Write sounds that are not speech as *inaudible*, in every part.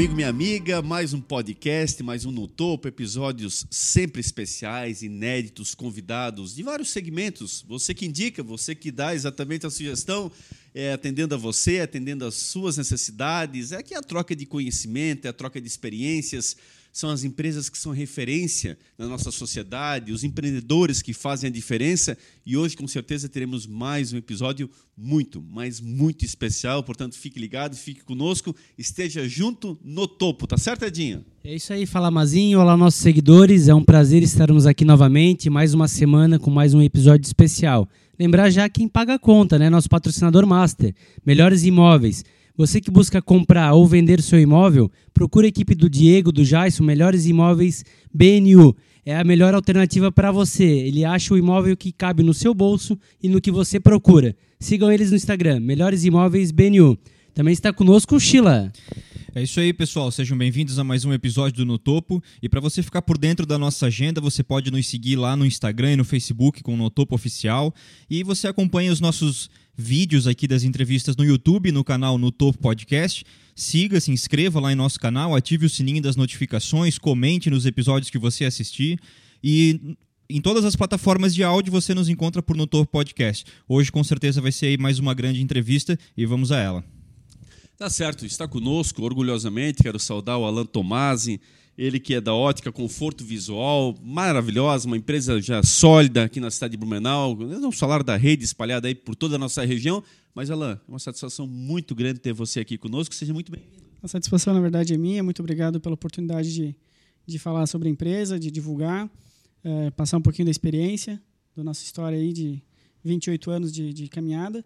amigo, minha amiga, mais um podcast, mais um No Topo, episódios sempre especiais, inéditos, convidados de vários segmentos. Você que indica, você que dá exatamente a sugestão, é, atendendo a você, atendendo às suas necessidades. É que é a troca de conhecimento, é a troca de experiências são as empresas que são referência na nossa sociedade, os empreendedores que fazem a diferença. E hoje, com certeza, teremos mais um episódio muito, mas muito especial. Portanto, fique ligado, fique conosco, esteja junto no topo, tá certo, Edinho? É isso aí, fala Mazinho. Olá, nossos seguidores. É um prazer estarmos aqui novamente, mais uma semana com mais um episódio especial. Lembrar já quem paga a conta, né? Nosso patrocinador master, Melhores Imóveis. Você que busca comprar ou vender seu imóvel, procure a equipe do Diego, do Jaisso, Melhores Imóveis BNU. É a melhor alternativa para você. Ele acha o imóvel que cabe no seu bolso e no que você procura. Sigam eles no Instagram, Melhores Imóveis BNU. Também está conosco o Sheila. É isso aí, pessoal. Sejam bem-vindos a mais um episódio do No Topo. E para você ficar por dentro da nossa agenda, você pode nos seguir lá no Instagram e no Facebook com o No Topo Oficial. E você acompanha os nossos vídeos aqui das entrevistas no YouTube, no canal No Topo Podcast. Siga, se inscreva lá em nosso canal, ative o sininho das notificações, comente nos episódios que você assistir e em todas as plataformas de áudio você nos encontra por No Topo Podcast. Hoje com certeza vai ser mais uma grande entrevista e vamos a ela. Tá certo, está conosco orgulhosamente, quero saudar o Alan Tomasi, ele que é da ótica Conforto Visual, maravilhosa, uma empresa já sólida aqui na cidade de Blumenau. Vamos falar da rede espalhada aí por toda a nossa região. Mas, Alain, é uma satisfação muito grande ter você aqui conosco. Seja muito bem-vindo. A satisfação, na verdade, é minha. Muito obrigado pela oportunidade de, de falar sobre a empresa, de divulgar, é, passar um pouquinho da experiência, da nossa história aí de 28 anos de, de caminhada.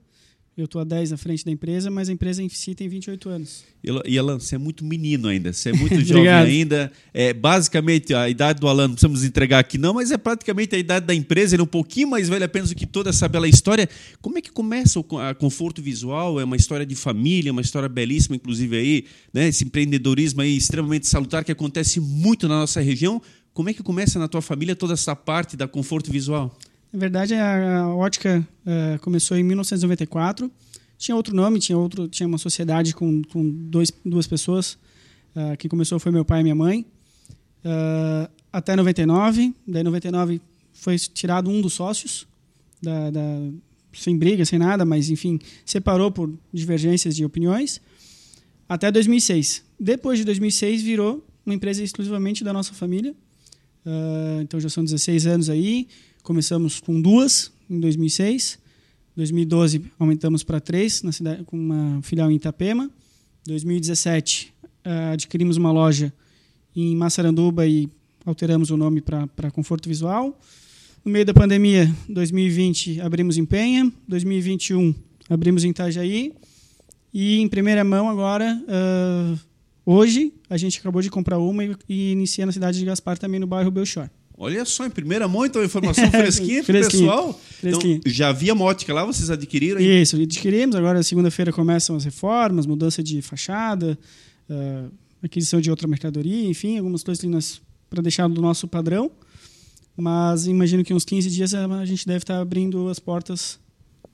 Eu estou há 10 à frente da empresa, mas a empresa em si tem 28 anos. E Alan, você é muito menino ainda, você é muito *laughs* jovem ainda. É, basicamente, a idade do Alan, não precisamos entregar aqui não, mas é praticamente a idade da empresa, ele é um pouquinho mais velho apenas do que toda essa bela história. Como é que começa o a conforto visual? É uma história de família, uma história belíssima, inclusive aí, né? esse empreendedorismo aí extremamente salutar que acontece muito na nossa região. Como é que começa na tua família toda essa parte da conforto visual? Na verdade, a, ótica uh, começou em 1994. Tinha outro nome, tinha outro, tinha uma sociedade com, com dois, duas pessoas. Uh, quem começou foi meu pai e minha mãe. Uh, até 99. Daí, 99 foi tirado um dos sócios, da, da, sem briga, sem nada, mas enfim, separou por divergências de opiniões. Até 2006. Depois de 2006, virou uma empresa exclusivamente da nossa família. então já são 16 anos aí. Começamos com duas em 2006. 2012 aumentamos para três na cidade com uma filial em Itapema. 2017 uh, adquirimos uma loja em Massaranduba e alteramos o nome para Conforto Visual. No meio da pandemia, 2020 abrimos em Penha, 2021 abrimos em Itajaí e em primeira mão agora uh, hoje a gente acabou de comprar uma e, e na cidade de Gaspar também no bairro Belchor. Olha só, em primeira mão, então, informação *laughs* fresquinha para o pessoal. Fresquinha. Então, já havia mótica lá, vocês adquiriram? Isso, adquirimos. Agora, segunda-feira, começam as reformas, mudança de fachada, uh, aquisição de outra mercadoria, enfim, algumas coisas para deixar do nosso padrão. Mas imagino que uns 15 dias a gente deve estar abrindo as portas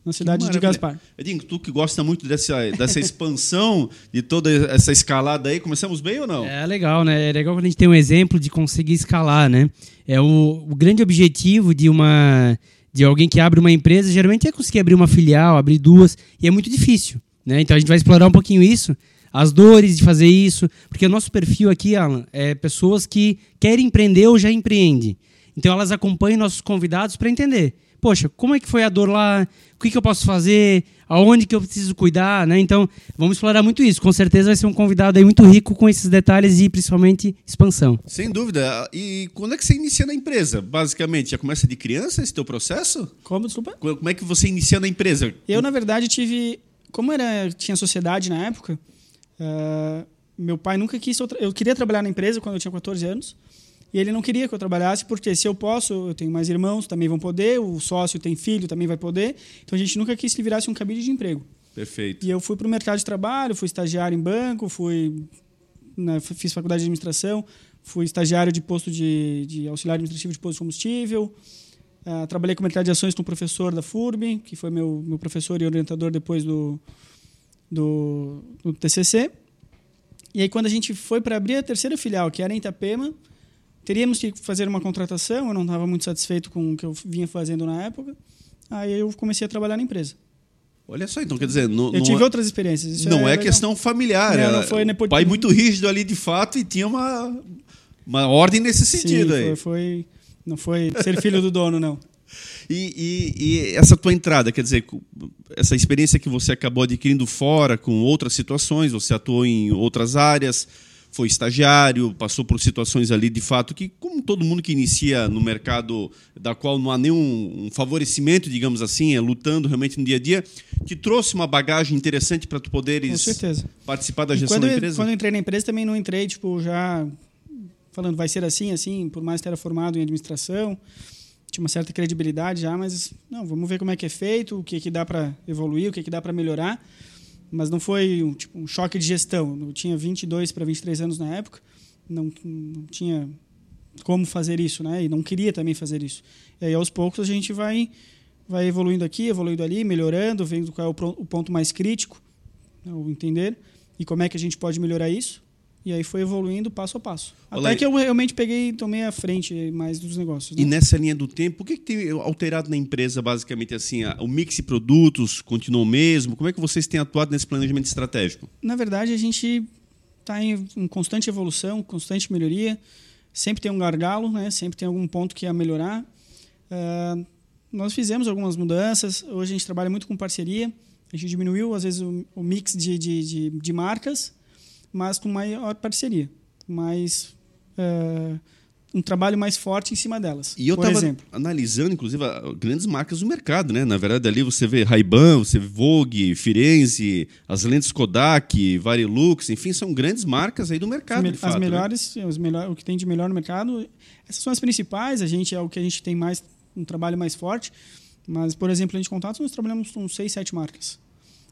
na cidade de Gaspar. Edinho, tu que gosta muito dessa, dessa *laughs* expansão, de toda essa escalada aí, começamos bem ou não? É legal, né? É legal quando a gente tem um exemplo de conseguir escalar, né? É o, o grande objetivo de uma de alguém que abre uma empresa, geralmente é conseguir abrir uma filial, abrir duas, e é muito difícil, né? Então a gente vai explorar um pouquinho isso, as dores de fazer isso, porque o nosso perfil aqui, Alan, é pessoas que querem empreender ou já empreendem. Então elas acompanham nossos convidados para entender poxa, como é que foi a dor lá? O que, que eu posso fazer? Aonde que eu preciso cuidar, né? Então, vamos explorar muito isso. Com certeza vai ser um convidado aí muito rico com esses detalhes e principalmente expansão. Sem dúvida. E quando é que você inicia na empresa? Basicamente, já começa de criança esse teu processo? Como, desculpa? Como é que você inicia na empresa? Eu, na verdade, tive... Como era, tinha sociedade na época, uh, meu pai nunca quis... Outra, eu queria trabalhar na empresa quando eu tinha 14 anos. E ele não queria que eu trabalhasse, porque se eu posso, eu tenho mais irmãos, também vão poder, o sócio tem filho, também vai poder. Então a gente nunca quis que virasse um cabide de emprego. Perfeito. E eu fui para o mercado de trabalho, fui estagiário em banco, fui né, fiz faculdade de administração, fui estagiário de posto de, de auxiliar administrativo de posto de combustível. Uh, trabalhei com mercado de ações com o professor da FURB, que foi meu, meu professor e orientador depois do, do, do TCC. e aí, quando a gente foi para abrir a terceira filial, que era em Itapema, teríamos que fazer uma contratação. Eu não estava muito satisfeito com o que eu vinha fazendo na época. Aí eu comecei a trabalhar na empresa. Olha só, então quer dizer, não, Eu tive é- outras experiências. Isso não é, legal. questão familiar. Não, é não foi nepotismo. pai muito rígido ali de fato e tinha uma, uma ordem nesse sentido Sim, aí. foi, foi- não foi ser filho do dono, não. *laughs* E, e- e essa tua entrada, quer dizer, essa experiência que você acabou adquirindo fora, com outras situações, você atuou em outras áreas, foi estagiário, passou por situações ali de fato que, como todo mundo que inicia no mercado da qual não há nenhum um favorecimento, digamos assim, é lutando realmente no dia a dia, te trouxe uma bagagem interessante para tu poderes participar da gestão quando, da eu, empresa? quando eu entrei na empresa, também não entrei, tipo, já falando, vai ser assim, assim, por mais que era formado em administração, tinha uma certa credibilidade já, mas não, vamos ver como é que é feito, o que, que dá para evoluir, o que, que dá para melhorar. Mas não foi um, tipo, um choque de gestão. Eu tinha 22 para 23 anos na época, não, não tinha como fazer isso, né? E não queria também fazer isso. E aí, aos poucos, a gente vai, vai evoluindo aqui, evoluindo ali, melhorando, vendo qual é o, o ponto mais crítico, né, entender, e como é que a gente pode melhorar isso. E aí foi evoluindo passo a passo. Olá, Até que eu realmente peguei, tomei a frente mais dos negócios. né? E nessa linha do tempo, o que, que tem alterado na empresa, basicamente assim? a- O mix de produtos continuou mesmo? Como é que vocês têm atuado nesse planejamento estratégico? Na verdade, a gente está em, em constante evolução, constante melhoria. Sempre tem um gargalo, né? sempre tem algum ponto que ia melhorar. Ah, nós fizemos algumas mudanças. Hoje a gente trabalha muito com parceria. A gente diminuiu, às vezes, o, o mix de, de, de, de marcas, mas com maior parceria. Mais, ah, um trabalho mais forte em cima delas. E eu estava exemplo. analisando, inclusive, grandes marcas do mercado, né? Na verdade, ali você vê Ray-Ban, você vê Vogue, Firenze, as lentes Kodak, Varilux, enfim, são grandes marcas aí do mercado, As, fato. as né? melhores, os melhor, o que tem de melhor no mercado, essas são as principais. A gente é o que a gente tem mais um trabalho mais forte. Mas, por exemplo, em contatos nós trabalhamos com seis, sete marcas.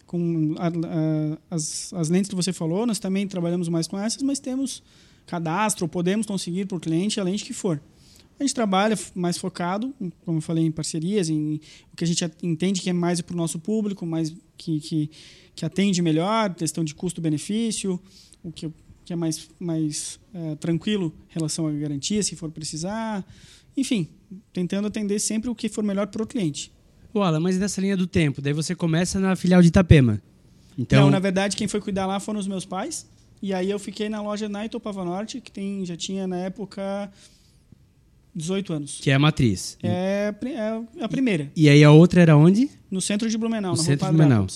Com a- a- as, as lentes que você falou, nós também trabalhamos mais com essas, mas temos cadastro, podemos conseguir por cliente a lente que for. A gente trabalha mais focado, como eu falei, em parcerias, em o que a gente entende que é mais para o nosso público, mais que, que, que atende melhor, questão de custo-benefício, o que, que é mais, mais eh, tranquilo em relação à garantia, se for precisar. Enfim, tentando atender sempre o que for melhor para o cliente. Ô, Alan, mas nessa linha do tempo, daí você começa na filial de Itapema. Então, Não, na verdade, quem foi cuidar lá foram os meus pais. E aí eu fiquei na loja na Itopava Norte, que tem, já tinha na época 18 anos. que é a matriz. É, é a primeira, E aí a outra era onde? no centro de Blumenau, No na centro de Blumenau.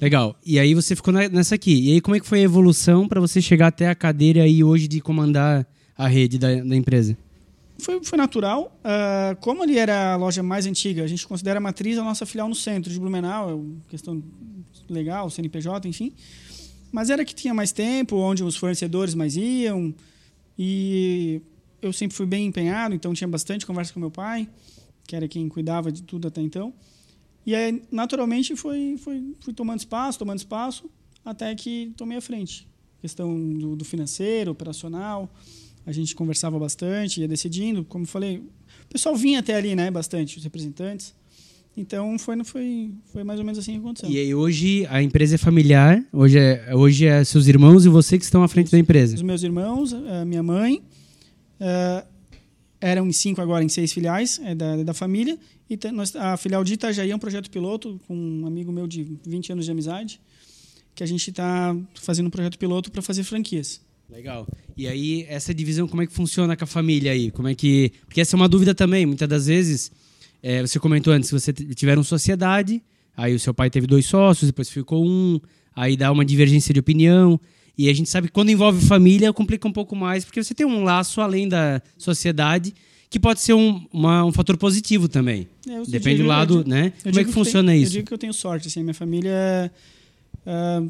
Legal. E aí você ficou nessa aqui. E aí como é que foi a evolução para você chegar até a cadeira aí hoje de comandar a rede da, da empresa? Foi, foi natural. Ah, como ali era a loja mais antiga, a gente considera a matriz a nossa filial no centro de Blumenau, é questão legal, CNPJ, enfim. Mas era que tinha mais tempo, onde os fornecedores mais iam. E eu sempre fui bem empenhado, então tinha bastante conversa com meu pai, que era quem cuidava de tudo até então. E aí, naturalmente, foi, foi, fui tomando espaço, tomando espaço, até que tomei a frente. Questão do, do financeiro, operacional, a gente conversava bastante, ia decidindo. Como falei, o pessoal vinha até ali, né, bastante, os representantes. Então, foi, foi, foi mais ou menos assim que aconteceu. E aí hoje a empresa é familiar, hoje é, hoje é seus irmãos e você que estão à frente da empresa. Os meus irmãos, a minha mãe, eh, eram em cinco, agora em seis filiais é da, da família. E nós, a filial de Itajaí é um projeto piloto com um amigo meu de 20 anos de amizade, que a gente está fazendo um projeto piloto para fazer franquias. Legal. E aí, essa divisão, como é que funciona com a família aí? Como é que. Porque essa é uma dúvida também. Muitas das vezes, é, você comentou antes, se você tiveram sociedade, aí o seu pai teve dois sócios, depois ficou um, aí dá uma divergência de opinião. E a gente sabe que quando envolve família, complica um pouco mais, porque você tem um laço além da sociedade, que pode ser um, uma- um fator positivo também. É, Depende digo- do lado, né? eu Como é digo que funciona isso? Eu digo que eu tenho sorte, assim, minha família ah,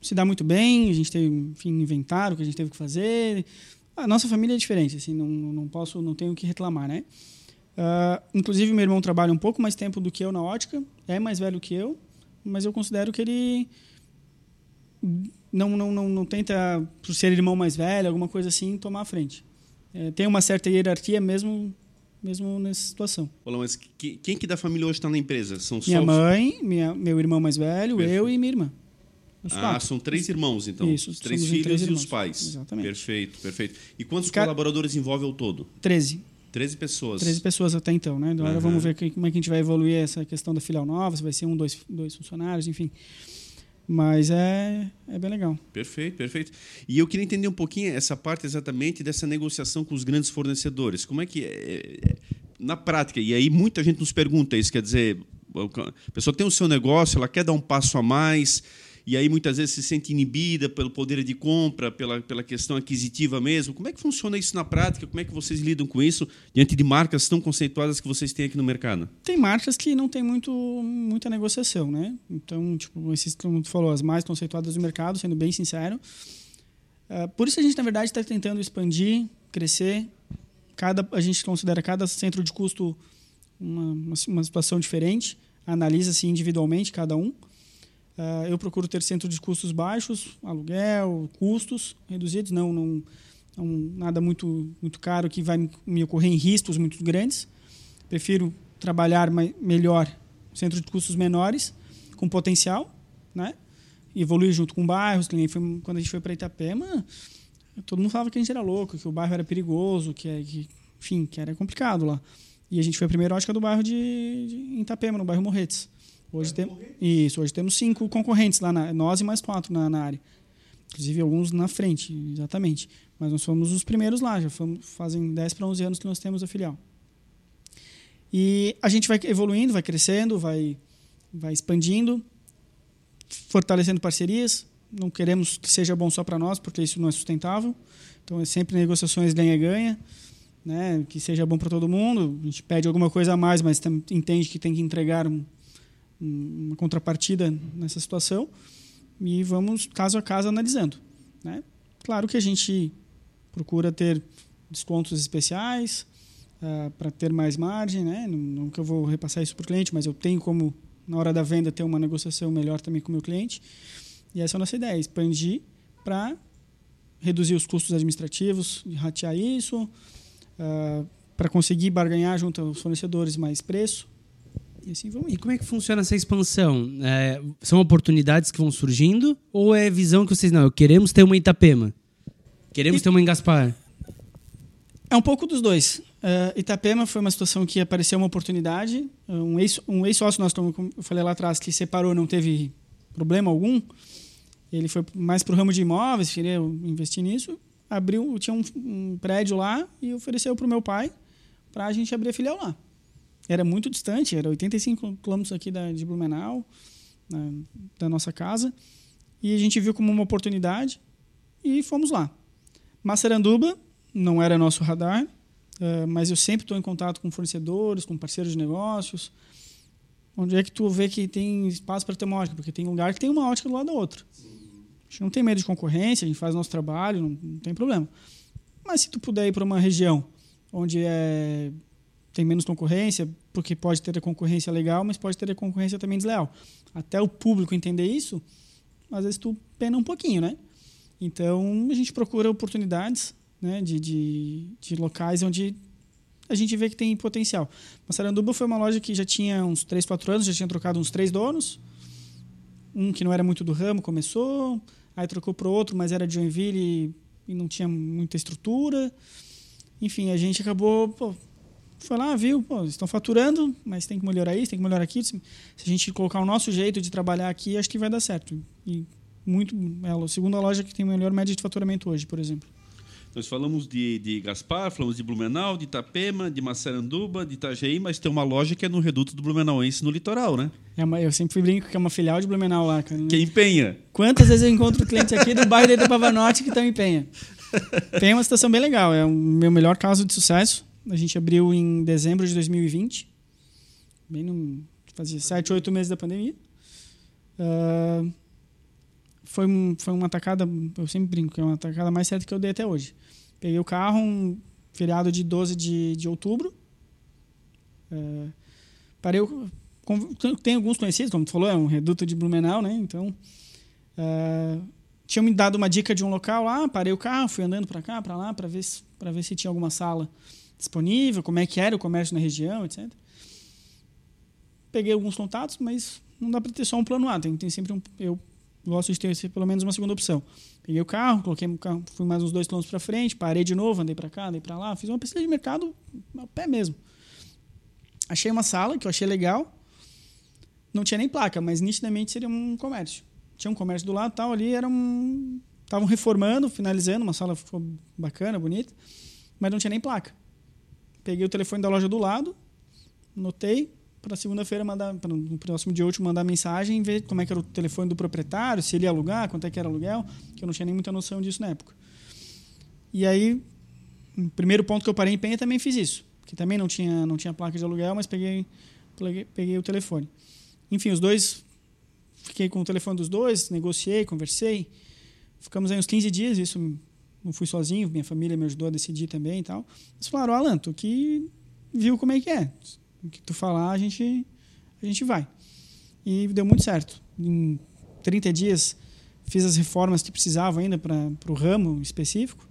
se dá muito bem, a gente teve, enfim, inventário que a gente teve que fazer. A nossa família é diferente, assim, não, não posso, não tenho o que reclamar, né? Ah, inclusive, meu irmão trabalha um pouco mais tempo do que eu na ótica, é mais velho que eu, mas eu considero que ele não, não, não, não tenta, por ser irmão mais velho, alguma coisa assim, tomar a frente. É, tem uma certa hierarquia mesmo, mesmo nessa situação. Olá, mas que- quem que da família hoje está na empresa? São só Minha os- mãe, minha, meu irmão mais velho, eu Perfeito. e minha irmã. Os ah, quatro. são três irmãos, então. Isso, Os três filhos três e os pais. Exatamente. Perfeito, perfeito. E quantos Ca- colaboradores envolve ao todo? 13. 13 pessoas. 13 pessoas até então, né? Agora Aham. vamos ver como é que a gente vai evoluir essa questão da filial nova, se vai ser um, dois, dois funcionários, enfim. Mas é, é bem legal. Perfeito, perfeito. E eu queria entender um pouquinho essa parte exatamente dessa negociação com os grandes fornecedores. Como é que é, é, na prática? E aí muita gente nos pergunta isso, quer dizer, a pessoa tem o seu negócio, ela quer dar um passo a mais, e aí muitas vezes se sente inibida pelo poder de compra, pela, pela questão aquisitiva mesmo. Como é que funciona isso na prática? Como é que vocês lidam com isso diante de marcas tão conceituadas que vocês têm aqui no mercado? Tem marcas que não tem muito, muita negociação, né? Então, tipo, esses, como tu falou, as mais conceituadas do mercado, sendo bem sincero. Ah, por isso a gente, na verdade, está tentando expandir, crescer. Cada, a gente considera cada centro de custo uma, uma situação diferente, analisa-se individualmente cada um. Ah, eu procuro ter centro de custos baixos, aluguel, custos reduzidos, não, não, não nada muito, muito caro que vai me- ocorrer em riscos muito grandes. Prefiro trabalhar melhor centro de custos menores, com potencial, né? Evoluir junto com bairros. foi- Quando a gente foi para Itapema, todo mundo falava que a gente era louco, que o bairro era perigoso, que, é- que enfim, que era complicado lá. E a gente foi a primeira ótica do bairro de, de em Itapema, no bairro Morretes. Hoje tem, isso, hoje temos cinco concorrentes lá, na, nós e mais quatro na, na área. Inclusive alguns na frente, exatamente. Mas nós fomos os primeiros lá, já fomos, fazem 10 para 11 anos que nós temos a filial. E a gente vai evoluindo, vai crescendo, vai, vai expandindo, fortalecendo parcerias. Não queremos que seja bom só para nós, porque isso não é sustentável. Então é sempre negociações ganha-ganha, né? que seja bom para todo mundo. A gente pede alguma coisa a mais, mas entende que tem que entregar um- uma contrapartida nessa situação. E vamos caso a caso analisando. Né? Claro que a gente procura ter descontos especiais para ter mais margem, né? Não, que eu vou repassar isso para o cliente, mas eu tenho como na hora da venda ter uma negociação melhor também com o meu cliente. E essa é a nossa ideia, expandir para reduzir os custos administrativos, ratear isso, para conseguir barganhar junto aos fornecedores mais preço. E assim vamos E como é que funciona essa expansão? É, são oportunidades que vão surgindo ou é visão que vocês não? Queremos ter uma em Itapema, queremos E- ter uma em Gaspar. É um pouco dos dois. Uh, Itapema foi uma situação que apareceu uma oportunidade. Um ex- um ex-sócio nosso, como eu falei lá atrás, que separou, não teve problema algum. Ele foi mais para o ramo de imóveis, queria investir nisso. Abriu, tinha um, um prédio lá e ofereceu para o meu pai para a gente abrir a filial lá. Era muito distante, era 85 quilômetros aqui da, de Blumenau, na- da nossa casa. E a gente viu como uma oportunidade e fomos lá. Massaranduba não era nosso radar, eh, mas eu sempre estou em contato com fornecedores, com parceiros de negócios. Onde é que tu vê que tem espaço para ter uma ótica? Porque tem lugar que tem uma ótica do lado da outra. A gente não tem medo de concorrência, a gente faz nosso trabalho, não, não tem problema. Mas se tu puder ir para uma região onde é, tem menos concorrência, porque pode ter a concorrência legal, mas pode ter a concorrência também desleal. Até o público entender isso, às vezes tu pena um pouquinho, né? Então a gente procura oportunidades né, de, de, de locais onde a gente vê que tem potencial. Massaranduba foi uma loja que já tinha uns 3, 4 anos, já tinha trocado uns três donos. Um que não era muito do ramo começou, aí trocou para outro, mas era de Joinville e, e não tinha muita estrutura. Enfim, a gente acabou, pô, foi lá, viu, pô, estão faturando, mas tem que melhorar isso, tem que melhorar aquilo. Se a gente colocar o nosso jeito de trabalhar aqui, acho que vai dar certo. E muito, é a segunda loja que tem melhor média de faturamento hoje, por exemplo. Nós falamos de, de Gaspar, falamos de Blumenau, de Itapema, de Massaranduba, de Itajaí, mas tem uma loja que é no Reduto do Blumenauense, no litoral, né? É uma, eu sempre brinco que é uma filial de Blumenau lá, cara. Que empenha. Quantas vezes eu encontro clientes aqui do bairro da Itapavanote que estão em Penha? *laughs* Tem uma situação bem legal, é o meu melhor caso de sucesso. A gente abriu em dezembro de 2020, bem no, fazia sete, oito meses da pandemia. Ah, foi, um- foi uma atacada, eu sempre brinco, que é uma atacada mais certa que eu dei até hoje. Peguei o carro, um feriado de 12 de, de outubro. Ah, parei, tem alguns conhecidos, como tu falou, é um reduto de Blumenau, né? Então, ah, tinham me dado uma dica de um local lá, parei o carro, fui andando para cá, para lá, para ver, ver se tinha alguma sala disponível, como é que era o comércio na região, etc. Peguei alguns contatos, mas não dá para ter só um plano A, tem, tem sempre um, eu gosto de ter pelo menos uma segunda opção. Peguei o carro, coloquei o carro, fui mais uns dois quilômetros para frente, parei de novo, andei para cá, andei para lá, fiz uma pesquisa de mercado a pé mesmo. Achei uma sala que eu achei legal, não tinha nem placa, mas nitidamente seria um comércio. Tinha um comércio do lado, tal, ali era um estavam reformando, finalizando, uma sala ficou bacana, bonita, mas não tinha nem placa. Peguei o telefone da loja do lado, anotei para segunda-feira mandar para no próximo dia útil mandar mensagem ver como é que era o telefone do proprietário, se ele ia alugar, quanto é que era aluguel, que eu não tinha nem muita noção disso na época. E aí, o primeiro ponto que eu parei em Penha também fiz isso, que também não tinha não tinha placa de aluguel, mas peguei peguei, peguei o telefone. Enfim, os dois fiquei com o telefone dos dois, negociei, conversei. Ficamos aí uns 15 dias, isso não fui sozinho, minha família me ajudou a decidir também e tal. Eles falaram, Alan, tu que viu como é que é. O que tu falar, a gente, a gente vai. E deu muito certo. Em 30 dias, fiz as reformas que precisava ainda para o ramo específico.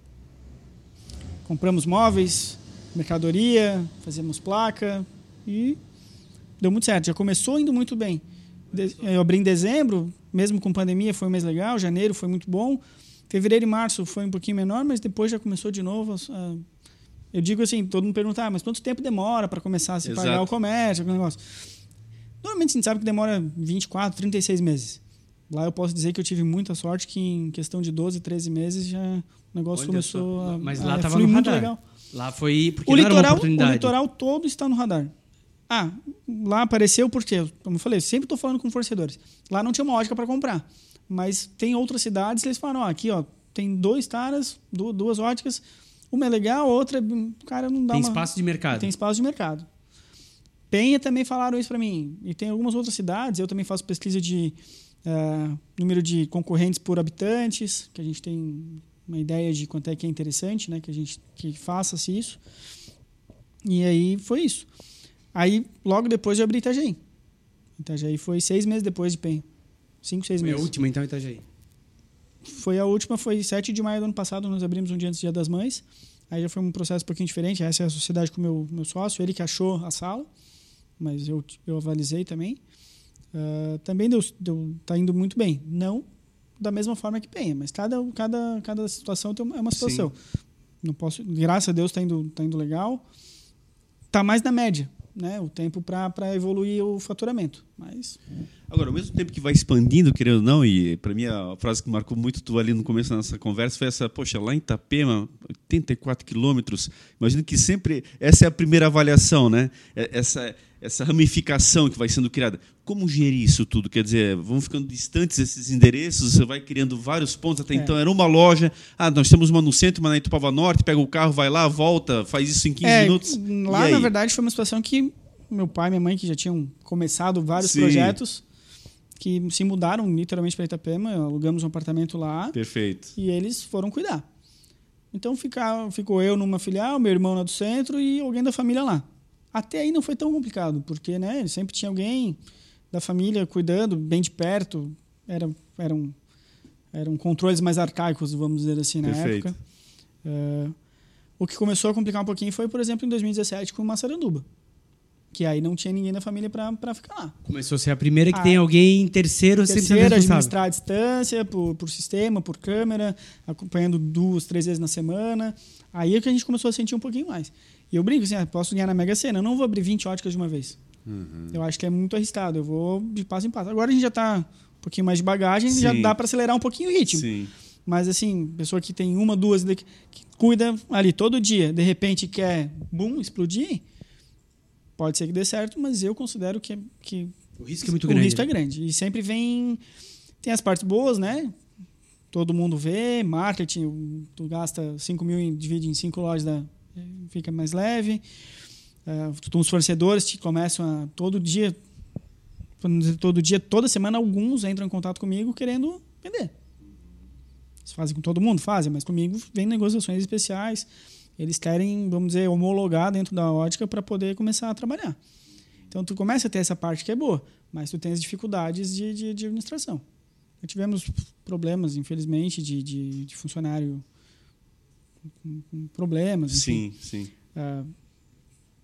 Compramos móveis, mercadoria, fazemos placa e deu muito certo. Já começou indo muito bem. Eu abri em dezembro, mesmo com pandemia, foi um mês legal. Janeiro foi muito bom. Fevereiro e março foi um pouquinho menor, mas depois já começou de novo. a- Eu digo assim, todo mundo pergunta, ah, mas quanto tempo demora para começar a se Exato. pagar o comércio, aquele negócio? Normalmente a gente sabe que demora 24, 36 meses. Lá eu posso dizer que eu tive muita sorte que em questão de 12, 13 meses já o negócio Olha começou só. a Mas lá tava fluir no muito legal. Lá foi porque O não era uma litoral, o oportunidade. litoral todo está no radar. Ah, lá apareceu porque, como eu falei, eu sempre estou falando com fornecedores. Lá não tinha uma ótica para comprar. Mas tem outras cidades, eles falaram, ó, aqui, ó, tem dois taras, du- duas óticas, uma é legal, a outra, o cara não dá Tem uma... espaço de mercado. Tem espaço de mercado. Penha também falaram isso para mim. E tem algumas outras cidades, eu também faço pesquisa de ah, número de concorrentes por habitantes, que a gente tem uma ideia de quanto é que é interessante, né, que a gente que faça-se isso. E aí foi isso. Aí, logo depois, eu abri Itajaí. Itajaí foi seis meses depois de Penha. Cinco, seis Foi a meses. última, então, Itajaí. Foi a última, foi 7 de maio do ano passado, nós abrimos um dia antes do Dia das Mães. Aí já foi um processo um pouquinho diferente. Essa é a sociedade com o meu, meu sócio, ele que achou a sala, mas eu, eu avalizei também. Ah, também deu, deu, tá indo muito bem. Não da mesma forma que Penha, mas cada, cada, cada situação tem uma, é uma situação. Não posso, graças a Deus está indo, tá indo legal. Tá mais na média, né? O tempo para evoluir o faturamento. Mas Agora, ao mesmo tempo que vai expandindo, querendo ou não, e para mim a frase que marcou muito tu ali no começo da nossa conversa foi essa, poxa, lá em Itapema, 84 quilômetros, imagino que sempre, essa é a primeira avaliação, né? É- Essa, essa ramificação que vai sendo criada. Como gerir isso tudo? Quer dizer, vão ficando distantes esses endereços, você vai criando vários pontos, até É. então era uma loja, ah, nós temos uma no centro, uma na Itupava Norte, pega o carro, vai lá, volta, faz isso em 15 É, minutos. Lá, na verdade, foi uma situação que meu pai e minha mãe, que já tinham começado vários Sim. projetos, que se mudaram literalmente para Itapema, alugamos um apartamento lá Perfeito. e eles foram cuidar. Então ficar, ficou eu numa filial, meu irmão na do centro e alguém da família lá. Até aí não foi tão complicado, porque né, sempre tinha alguém da família cuidando bem de perto. Era, eram, eram controles mais arcaicos, vamos dizer assim, na Perfeito. época. É, o que começou a complicar um pouquinho foi, por exemplo, em 2017 com Massaranduba. Que aí não tinha ninguém da família para ficar lá. Começou a ser a primeira que Ah, tem alguém em terceiro, responsável. administrar a distância por, por sistema, por câmera, acompanhando duas, três vezes na semana. Aí é que a gente começou a sentir um pouquinho mais. E eu brinco assim, ah, posso ganhar na Mega Sena, eu não vou abrir 20 óticas de uma vez. Uhum. Eu acho que é muito arriscado, eu vou de passo em passo. Agora a gente já está um pouquinho mais de bagagem, já Sim. dá para acelerar um pouquinho o ritmo. Sim. Mas assim, pessoa que tem uma, duas, que cuida ali todo dia, de repente quer, boom, explodir, pode ser que dê certo, mas eu considero que, que O risco é muito o grande. risco é né? grande. E sempre vem. Tem as partes boas, né? Todo mundo vê, marketing, tu gasta 5 mil e divide em 5 lojas, dá- fica mais leve. Uh, os fornecedores te começam a todo dia, todo dia, toda semana, alguns entram em contato comigo querendo vender. Eles fazem com todo mundo? Fazem, mas comigo vem negociações especiais. Eles querem, vamos dizer, homologar dentro da ótica para poder começar a trabalhar. Então, tu começa a ter essa parte que é boa, mas tu tem as dificuldades de, de, de administração. Tivemos problemas, infelizmente, de, de funcionário com, com problemas, enfim, Sim, sim. ah,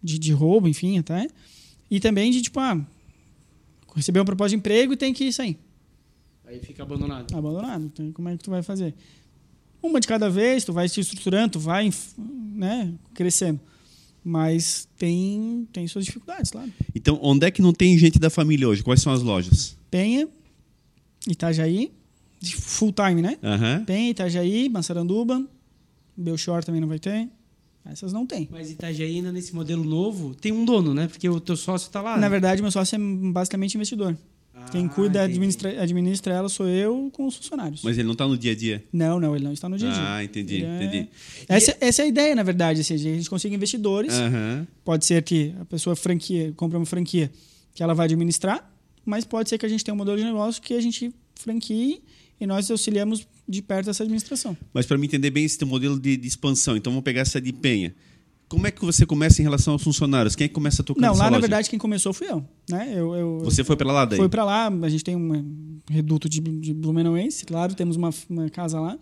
de, de roubo, enfim, até. E também de, tipo, ah, receber uma proposta de emprego e tem que sair. Aí fica abandonado. abandonado. Então, como é que tu vai fazer? Uma de cada vez, tu vai se estruturando, tu vai né, crescendo. Mas tem, tem suas dificuldades, claro. Então, onde é que não tem gente da família hoje? Quais são as lojas? Penha, Itajaí, full time, né? Aham. Penha, Itajaí, Massaranduba, Belchor também não vai ter. Essas não tem. Mas Itajaí ainda nesse modelo novo tem um dono, né? Porque o teu sócio tá lá. Na né? verdade, meu sócio é basicamente investidor. Ah, Quem cuida, entendi. administra, administra ela sou eu com os funcionários. Mas ele não está no dia a dia. Não, não, ele não está no dia a dia. Ah, entendi, é- entendi. Essa, essa é a ideia, na verdade. Assim, a gente consiga investidores. Pode ser que a pessoa franquia, compra uma franquia que ela vai administrar, mas pode ser que a gente tenha um modelo de negócio que a gente franquie e nós auxiliamos de perto essa administração. Mas para me entender bem esse teu modelo de, de expansão, então vamos pegar essa de Penha. Como é que você começa em relação aos funcionários? Quem é que começa a tocar Não, lá na loja? verdade quem começou fui eu. Né? eu, eu Você foi para lá daí? Foi para lá, a gente tem um reduto de, de Blumenauense, claro, temos uma, uma casa lá.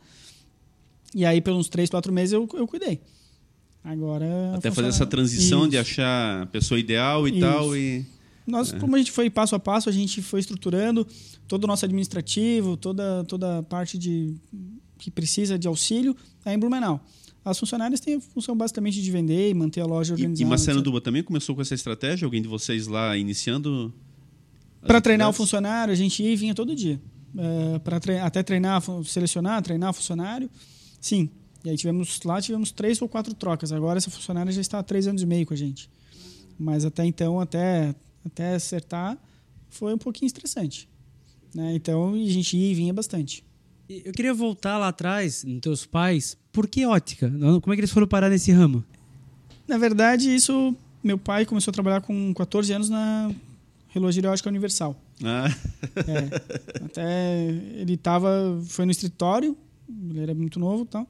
E aí, pelos três, quatro meses, eu, eu cuidei. Agora. Até fazer essa transição de Isso. achar a pessoa ideal e Isso. tal. E... Nós, É. como a gente foi passo a passo, a gente foi estruturando todo o nosso administrativo, toda, toda a parte de, que precisa de auxílio é em Blumenau. As funcionárias têm a função basicamente de vender e manter a loja E, organizada. e Massaranduba também começou com essa estratégia? Alguém de vocês lá iniciando? Para treinar o funcionário, a gente ia e vinha todo dia. É, para até treinar, selecionar, treinar o funcionário. Sim. E aí tivemos lá tivemos três ou quatro trocas. Agora essa funcionária já está há três anos e meio com a gente. Mas até então, até, até acertar, foi um pouquinho estressante. Né? Então a gente ia e vinha bastante. Eu queria voltar lá atrás, nos teus pais. Por que ótica? Como é que eles foram parar nesse ramo? Na verdade, isso meu pai começou a trabalhar com 14 anos na Relogeria Ótica Universal. Ah, É, até ele tava, foi no escritório, ele era muito novo e tal,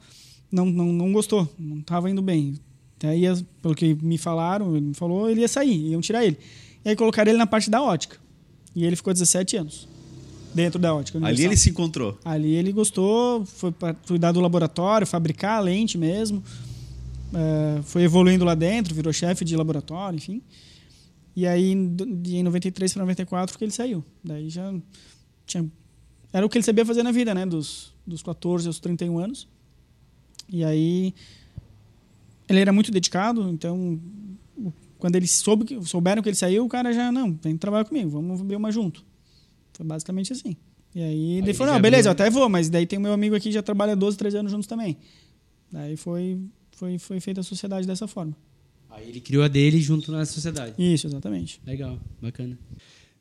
não, não, não gostou, não estava indo bem. Até ia, pelo que me falaram, ele me falou, ele ia sair, iam tirar ele. E aí colocaram ele na parte da ótica. E ele ficou 17 anos dentro da ótica. ali ele se encontrou. Ali ele gostou, foi para cuidar do laboratório, fabricar a lente mesmo. É, foi evoluindo lá dentro, virou chefe de laboratório, enfim. E aí, em 93 para 94, que ele saiu. Daí já tinha... Era o que ele sabia fazer na vida, né? Dos, dos 14 aos 31 anos. E aí... Ele era muito dedicado, então... Quando eles soube, que- souberam que ele saiu, o cara já... Não, vem trabalhar comigo, vamos abrir uma junto. Foi basicamente assim. E aí, ele ele falou, não, beleza, eu abriu- até vou, mas daí tem o meu amigo aqui que já trabalha 12, 13 anos juntos também. Daí foi, foi, foi feita a sociedade dessa forma. Aí ele criou a dele junto na sociedade. Isso, exatamente. Legal, bacana.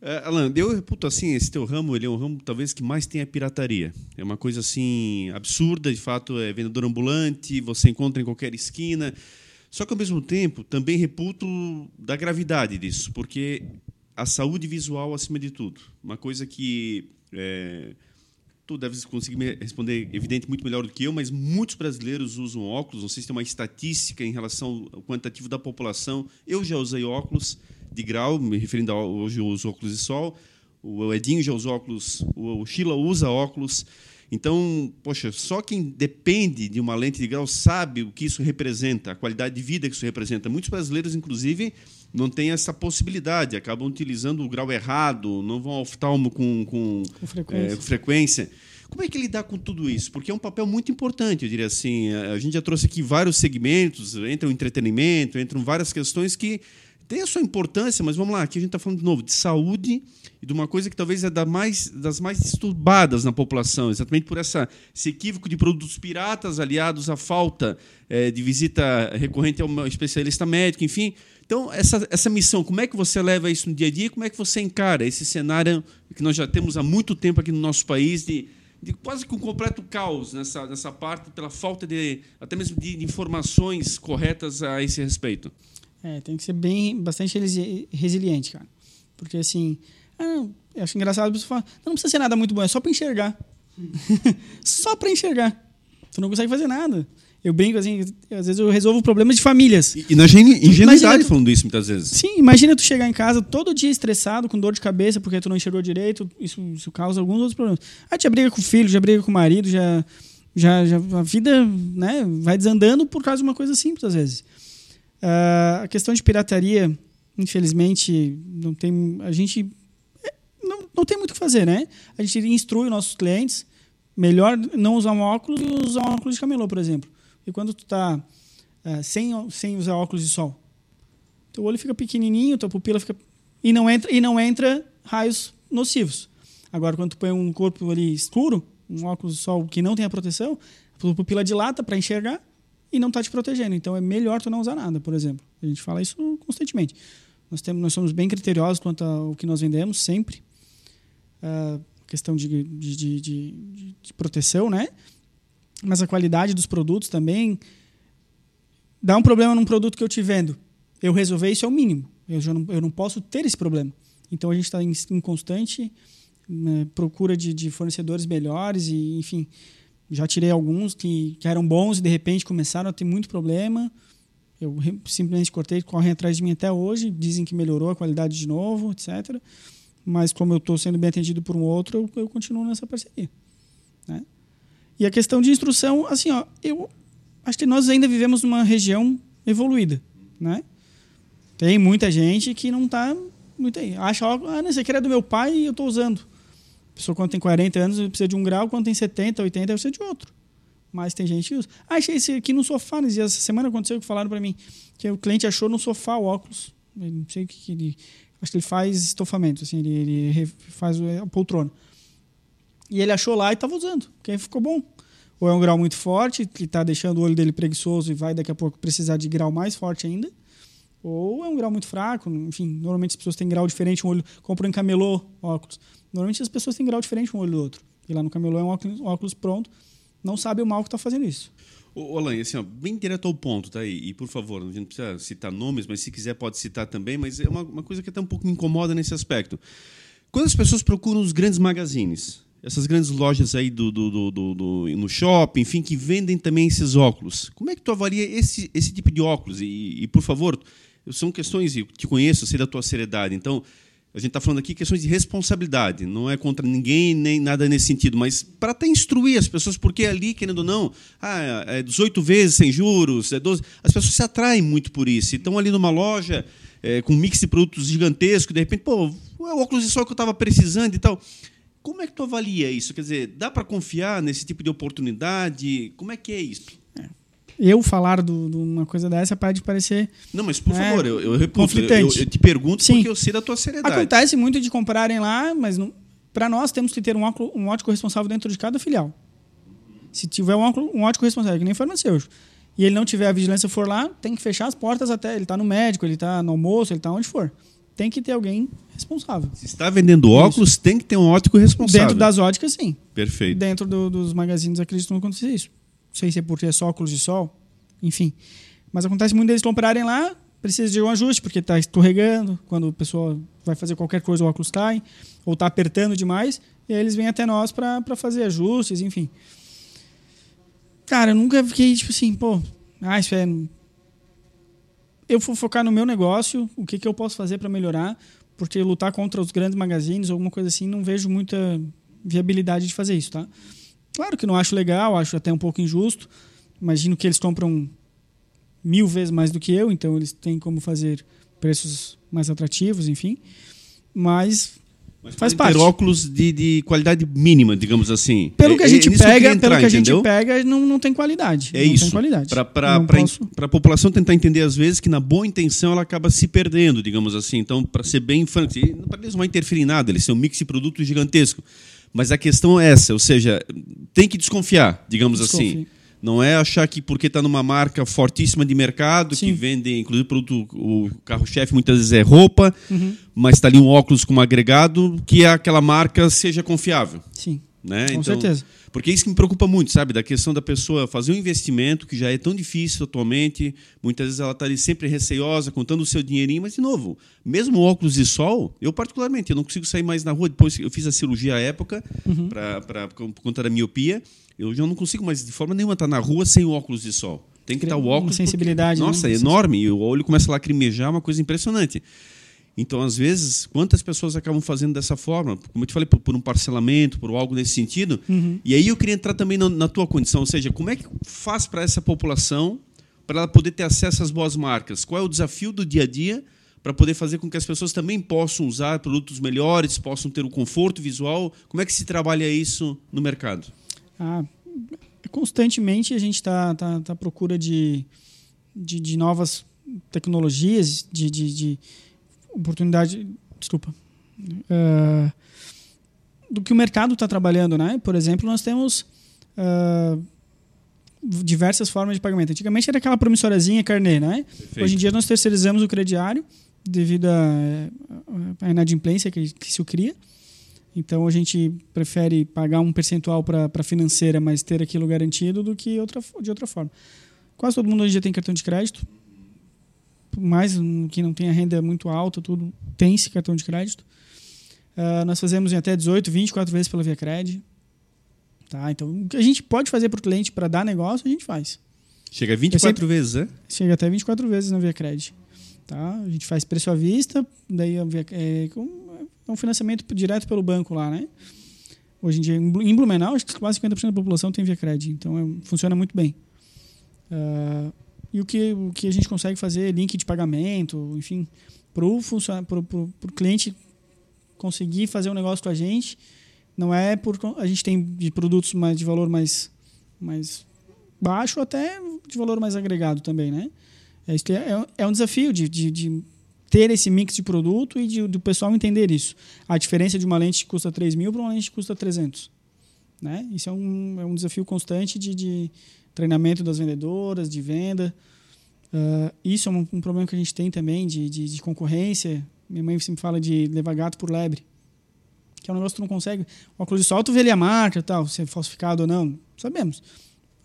É, Alan, eu reputo assim, esse teu ramo, ele é um ramo talvez que mais tenha pirataria. É uma coisa assim absurda, de fato, é vendedor ambulante, você encontra em qualquer esquina. Só que ao mesmo tempo, também reputo da gravidade disso, porque a saúde visual acima de tudo. Uma coisa que é, tu deves conseguir me responder, evidente, muito melhor do que eu, mas muitos brasileiros usam óculos. Não sei se tem uma estatística em relação ao quantitativo da população. Eu já usei óculos de grau, me referindo a hoje eu uso óculos de sol. O Edinho já usou óculos, o Sheila usa óculos. Então, poxa, só quem depende de uma lente de grau sabe o que isso representa, a qualidade de vida que isso representa. Muitos brasileiros, inclusive, não têm essa possibilidade, acabam utilizando o grau errado, não vão ao oftalmo com, com, Com frequência. é, com frequência. Como é que lidar com tudo isso? Porque é um papel muito importante, eu diria assim. A gente já trouxe aqui vários segmentos, entra o entretenimento, entram várias questões que têm a sua importância, mas vamos lá, aqui a gente está falando de novo de saúde e de uma coisa que talvez é da mais, das mais disturbadas na população, exatamente por essa, esse equívoco de produtos piratas aliados à falta eh, de visita recorrente a um especialista médico, enfim. Então, essa, essa missão, como é que você leva isso no dia a dia? Como é que você encara esse cenário que nós já temos há muito tempo aqui no nosso país de, de quase que um completo caos nessa, nessa parte, pela falta de até mesmo de, informações corretas a esse respeito? É, tem que ser bem, bastante resi- resiliente, cara. Porque assim, ah, eu acho engraçado a pessoa falar, não, precisa ser nada muito bom, é só pra enxergar. *laughs* só pra enxergar. Tu não consegue fazer nada. Eu brinco assim, às vezes eu resolvo problemas de famílias. E, e na genu- ingenuidade Imagina- falando isso muitas vezes. Sim, imagina tu chegar em casa todo dia estressado, com dor de cabeça, porque tu não enxergou direito, isso, isso causa alguns outros problemas. Aí tu já briga com o filho, já briga com o marido, já, já, já a vida né, vai desandando por causa de uma coisa simples, às vezes. Ah, a questão de pirataria, infelizmente, não tem. A gente. Não, tem muito o que fazer, né? A gente instrui nossos clientes melhor não usar um óculos e usar um óculos de camelô, por exemplo. E quando tu está é, sem, sem usar óculos de sol, teu olho fica pequenininho, tua pupila fica e não entra e não entra raios nocivos. Agora, quando tu põe um corpo ali escuro, um óculos de sol que não tem a proteção, a pupila dilata para enxergar e não está te protegendo. Então, é melhor tu não usar nada, por exemplo. A gente fala isso constantemente. Nós, temos, nós somos bem criteriosos quanto ao que nós vendemos, sempre. Uh, questão de, de, de, de, proteção, né? Mas a qualidade dos produtos também. Dá um problema num produto que eu te vendo. Eu resolver isso é o mínimo. Eu, não, eu não posso ter esse problema. Então a gente está em, em, constante né, procura de, de, fornecedores melhores e, enfim, já tirei alguns que, que eram bons e de repente começaram a ter muito problema. Eu simplesmente cortei, correm atrás de mim até hoje, dizem que melhorou a qualidade de novo, etc. Mas como eu estou sendo bem atendido por um outro, eu, eu continuo nessa parceria. Né? E a questão de instrução, assim, ó, eu acho que nós ainda vivemos numa região evoluída, né? Tem muita gente que não está muito aí. Acha, ah, não, esse aqui era do meu pai e eu estou usando. A pessoa quando tem 40 anos precisa de um grau, quando tem 70, 80 precisa de outro. Mas tem gente que usa. Ah, achei esse aqui no sofá. Essa semana aconteceu que falaram para mim que o cliente achou no sofá o óculos. Eu não sei o que, que ele. Acho que ele faz estofamento, assim, ele, ele faz a poltrona. E ele achou lá e estava usando, porque ficou bom. Ou é um grau muito forte, que está deixando o olho dele preguiçoso e vai daqui a pouco precisar de grau mais forte ainda. Ou é um grau muito fraco, enfim, normalmente as pessoas têm grau diferente, um olho compram em camelô óculos. Normalmente as pessoas têm grau diferente um olho do outro. E lá no camelô é um óculos, um óculos pronto, não sabe o mal que está fazendo isso. Ô, Alain, assim, ó, bem direto ao ponto, tá aí. E por favor, a gente não precisa citar nomes, mas se quiser pode citar também, mas é uma, uma coisa que até um pouco me incomoda nesse aspecto. Quando as pessoas procuram os grandes magazines, essas grandes lojas aí do, do, do, do, do no shopping, enfim, que vendem também esses óculos, como é que tu avalia esse, esse tipo de óculos? E, e por favor, são questões, eu te conheço, sei da tua seriedade, então a gente está falando aqui questões de responsabilidade, não é contra ninguém nem nada nesse sentido, mas para até instruir as pessoas, porque ali, querendo ou não, ah, é 18 vezes sem juros, é 12, as pessoas se atraem muito por isso. Então, ali numa loja é, com um mix de produtos gigantesco, de repente, pô, é o óculos de sol que eu estava precisando e tal. Como é que tu avalia isso? Quer dizer, dá para confiar nesse tipo de oportunidade? Como é que é isso? Eu falar de uma coisa dessa pode parecer. Não, mas por né, favor, eu, eu repito, eu, eu, te pergunto Sim. porque eu sei da tua seriedade. Acontece muito de comprarem lá, mas para nós temos que ter um, óculo, um ótico responsável dentro de cada filial. Se tiver um, óculo, um ótico responsável, que nem farmacêutico, e ele não tiver a vigilância for lá, tem que fechar as portas até. Ele está no médico, ele está no almoço, ele está onde for. Tem que ter alguém responsável. Se está vendendo óculos, isso. tem que ter um ótico responsável. Dentro das óticas, sim. Perfeito. Dentro do, dos magazines, acredito que não aconteça isso sei se é porque é só óculos de sol, enfim. Mas acontece muito deles comprarem lá, precisa de um ajuste, porque está escorregando, quando a pessoa vai fazer qualquer coisa o óculos cai, ou está apertando demais, e aí eles vêm até nós para fazer ajustes, enfim. Cara, eu nunca fiquei tipo assim, pô, ah, isso é. Eu vou focar no meu negócio, o que, que eu posso fazer para melhorar, porque lutar contra os grandes magazines, alguma coisa assim, não vejo muita viabilidade de fazer isso, tá? Claro que não acho legal, acho até um pouco injusto. Imagino que eles compram mil vezes mais do que eu, então eles têm como fazer preços mais atrativos, enfim. Mas, Mas faz parte. Ter óculos de, de qualidade mínima, digamos assim. Pelo que a é, gente é, pega, entrar, pelo que a gente pega, não, não tem qualidade. É não isso. Para posso... a população tentar entender às vezes que na boa intenção ela acaba se perdendo, digamos assim. Então, para ser bem franco, para eles não vai interferir em nada, eles são um mix de produtos gigantesco. Mas a questão é essa, ou seja, tem que desconfiar, digamos Desconfie. assim. Não é achar que porque está numa marca fortíssima de mercado, Sim. que vende, inclusive, produto, o carro-chefe muitas vezes é roupa, uhum. mas está ali um óculos com um agregado, que aquela marca seja confiável. Sim. Né? Com então, certeza. Porque é isso que me preocupa muito, sabe? Da questão da pessoa fazer um investimento que já é tão difícil atualmente. Muitas vezes ela está ali sempre receiosa, contando o seu dinheirinho, mas, de novo, mesmo óculos de sol, eu particularmente, eu não consigo sair mais na rua. Depois eu fiz a cirurgia à época, uhum. pra, pra, por conta da miopia. Eu já não consigo mais, de forma nenhuma, estar tá na rua sem óculos de sol. Tem que estar o óculos. Uma sensibilidade. Porque, nossa, né? é enorme. E o olho começa a lacrimejar, uma coisa impressionante. Então, às vezes, quantas pessoas acabam fazendo dessa forma? Como eu te falei, por, por um parcelamento, por algo nesse sentido. Uhum. E aí eu queria entrar também na, na, tua condição, ou seja, como é que faz para essa população, para ela poder ter acesso às boas marcas? Qual é o desafio do dia a dia para poder fazer com que as pessoas também possam usar produtos melhores, possam ter o conforto visual? Como é que se trabalha isso no mercado? Ah, constantemente a gente está tá, tá à procura de, de, de novas tecnologias, de, de, de oportunidade. Desculpa. Uh, do que o mercado está trabalhando, né? Por exemplo, nós temos uh, diversas formas de pagamento. Antigamente era aquela promissorazinha carnê, né? Perfeito. Hoje em dia nós terceirizamos o crediário devido à inadimplência que, que se cria. Então a gente prefere pagar um percentual para a financeira, mas ter aquilo garantido, do que outra, de outra forma. Quase todo mundo hoje em dia tem cartão de crédito. Mais que não tenha renda muito alta, tudo tem esse cartão de crédito. Uh, nós fazemos em até 18, 24 vezes pela Via Cred. Tá? Então, o que a gente pode fazer para o cliente para dar negócio, a gente faz. Chega a 24 sempre, vezes, né? Chega até 24 vezes na Via Cred. Tá? A gente faz preço à vista, daí Via, é, é um financiamento direto pelo banco lá, né? Hoje em dia, em Blumenau, acho que quase 50% da população tem Via Cred, então é, funciona muito bem. Uh, e o que, o que a gente consegue fazer, link de pagamento, enfim, para o cliente conseguir fazer um negócio com a gente, não é por a gente tem de produtos mais de valor mais mais baixo até de valor mais agregado também, né? É, é, é um desafio de, de, de, ter esse mix de produto e de, do pessoal entender isso. A diferença de uma lente que custa 3 mil para uma lente que custa 300. Né? Isso é um, é um desafio constante de, de treinamento das vendedoras, de venda. Uh, isso é um, um, problema que a gente tem também de, de, de, concorrência. Minha mãe sempre fala de levar gato por lebre. Que é um negócio que tu não consegue. O óculos de sol, tu vê ali a marca e tal, se é falsificado ou não. Sabemos.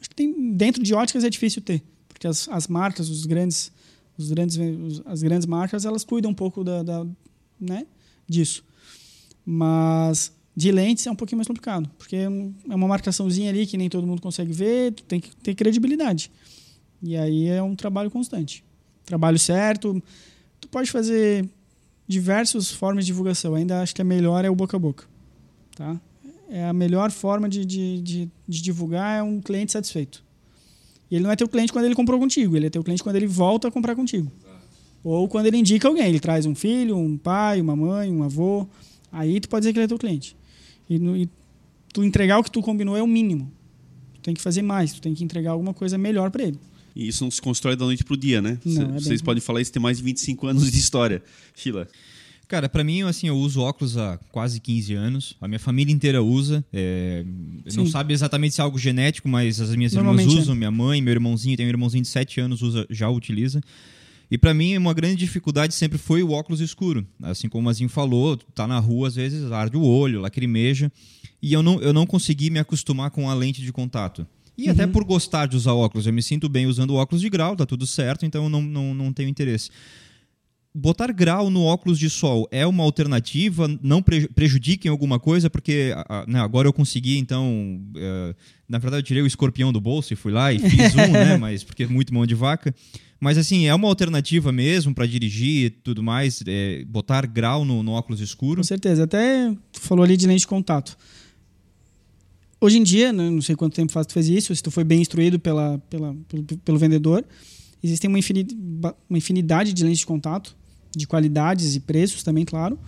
Acho que tem, dentro de óticas é difícil ter. Porque as, as marcas, os grandes, os grandes, as grandes marcas, elas cuidam um pouco da, da né, disso. Mas de lentes é um pouquinho mais complicado, porque é, é uma marcaçãozinha ali que nem todo mundo consegue ver, tu tem que ter credibilidade. E aí é um trabalho constante. Trabalho certo, tu pode fazer diversas formas de divulgação. Ainda acho que a melhor é o boca a boca. Tá? É a melhor forma de, de, de, de divulgar é um cliente satisfeito. E ele não é teu cliente quando ele comprou contigo, ele é teu cliente quando ele volta a comprar contigo. Ou quando ele indica alguém, ele traz um filho, um pai, uma mãe, um avô. Aí tu pode dizer que ele é teu cliente. E, no, e tu entregar o que tu combinou é o mínimo. Tu tem que fazer mais, tu tem que entregar alguma coisa melhor para ele. E isso não se constrói da noite pro dia, né? Não, é Vocês bem... podem falar isso tem mais de 25 anos de história. Sheila. Cara, para mim, assim, eu uso óculos há quase 15 anos. A minha família inteira usa. É... Não sabe exatamente se é algo genético, mas as minhas irmãs usam. É. Minha mãe, meu irmãozinho, tem um irmãozinho de 7 anos, usa, já utiliza. E para mim, uma grande dificuldade sempre foi o óculos escuro. Assim como o Mazinho falou, tá na rua, às vezes arde o olho, lacrimeja. E eu não, eu não consegui me acostumar com a lente de contato. E uhum. até por gostar de usar óculos. Eu me sinto bem usando óculos de grau, tá tudo certo, então eu não, não, não tenho interesse. Botar grau no óculos de sol é uma alternativa? Não prejudica em alguma coisa? Porque né, agora eu consegui, então. Uh, na verdade, eu tirei o escorpião do bolso e fui lá e fiz um, né? *laughs* Mas porque é muito mão de vaca. Mas assim, é uma alternativa mesmo para dirigir e tudo mais, é, botar grau no, no, óculos escuro? Com certeza. Até tu falou ali de lente de contato. Hoje em dia, né, não sei quanto tempo faz tu fez isso, se tu foi bem instruído pela, pela pelo, pelo, vendedor, existem uma infinidade, uma infinidade de lentes de contato, de qualidades e preços também, claro.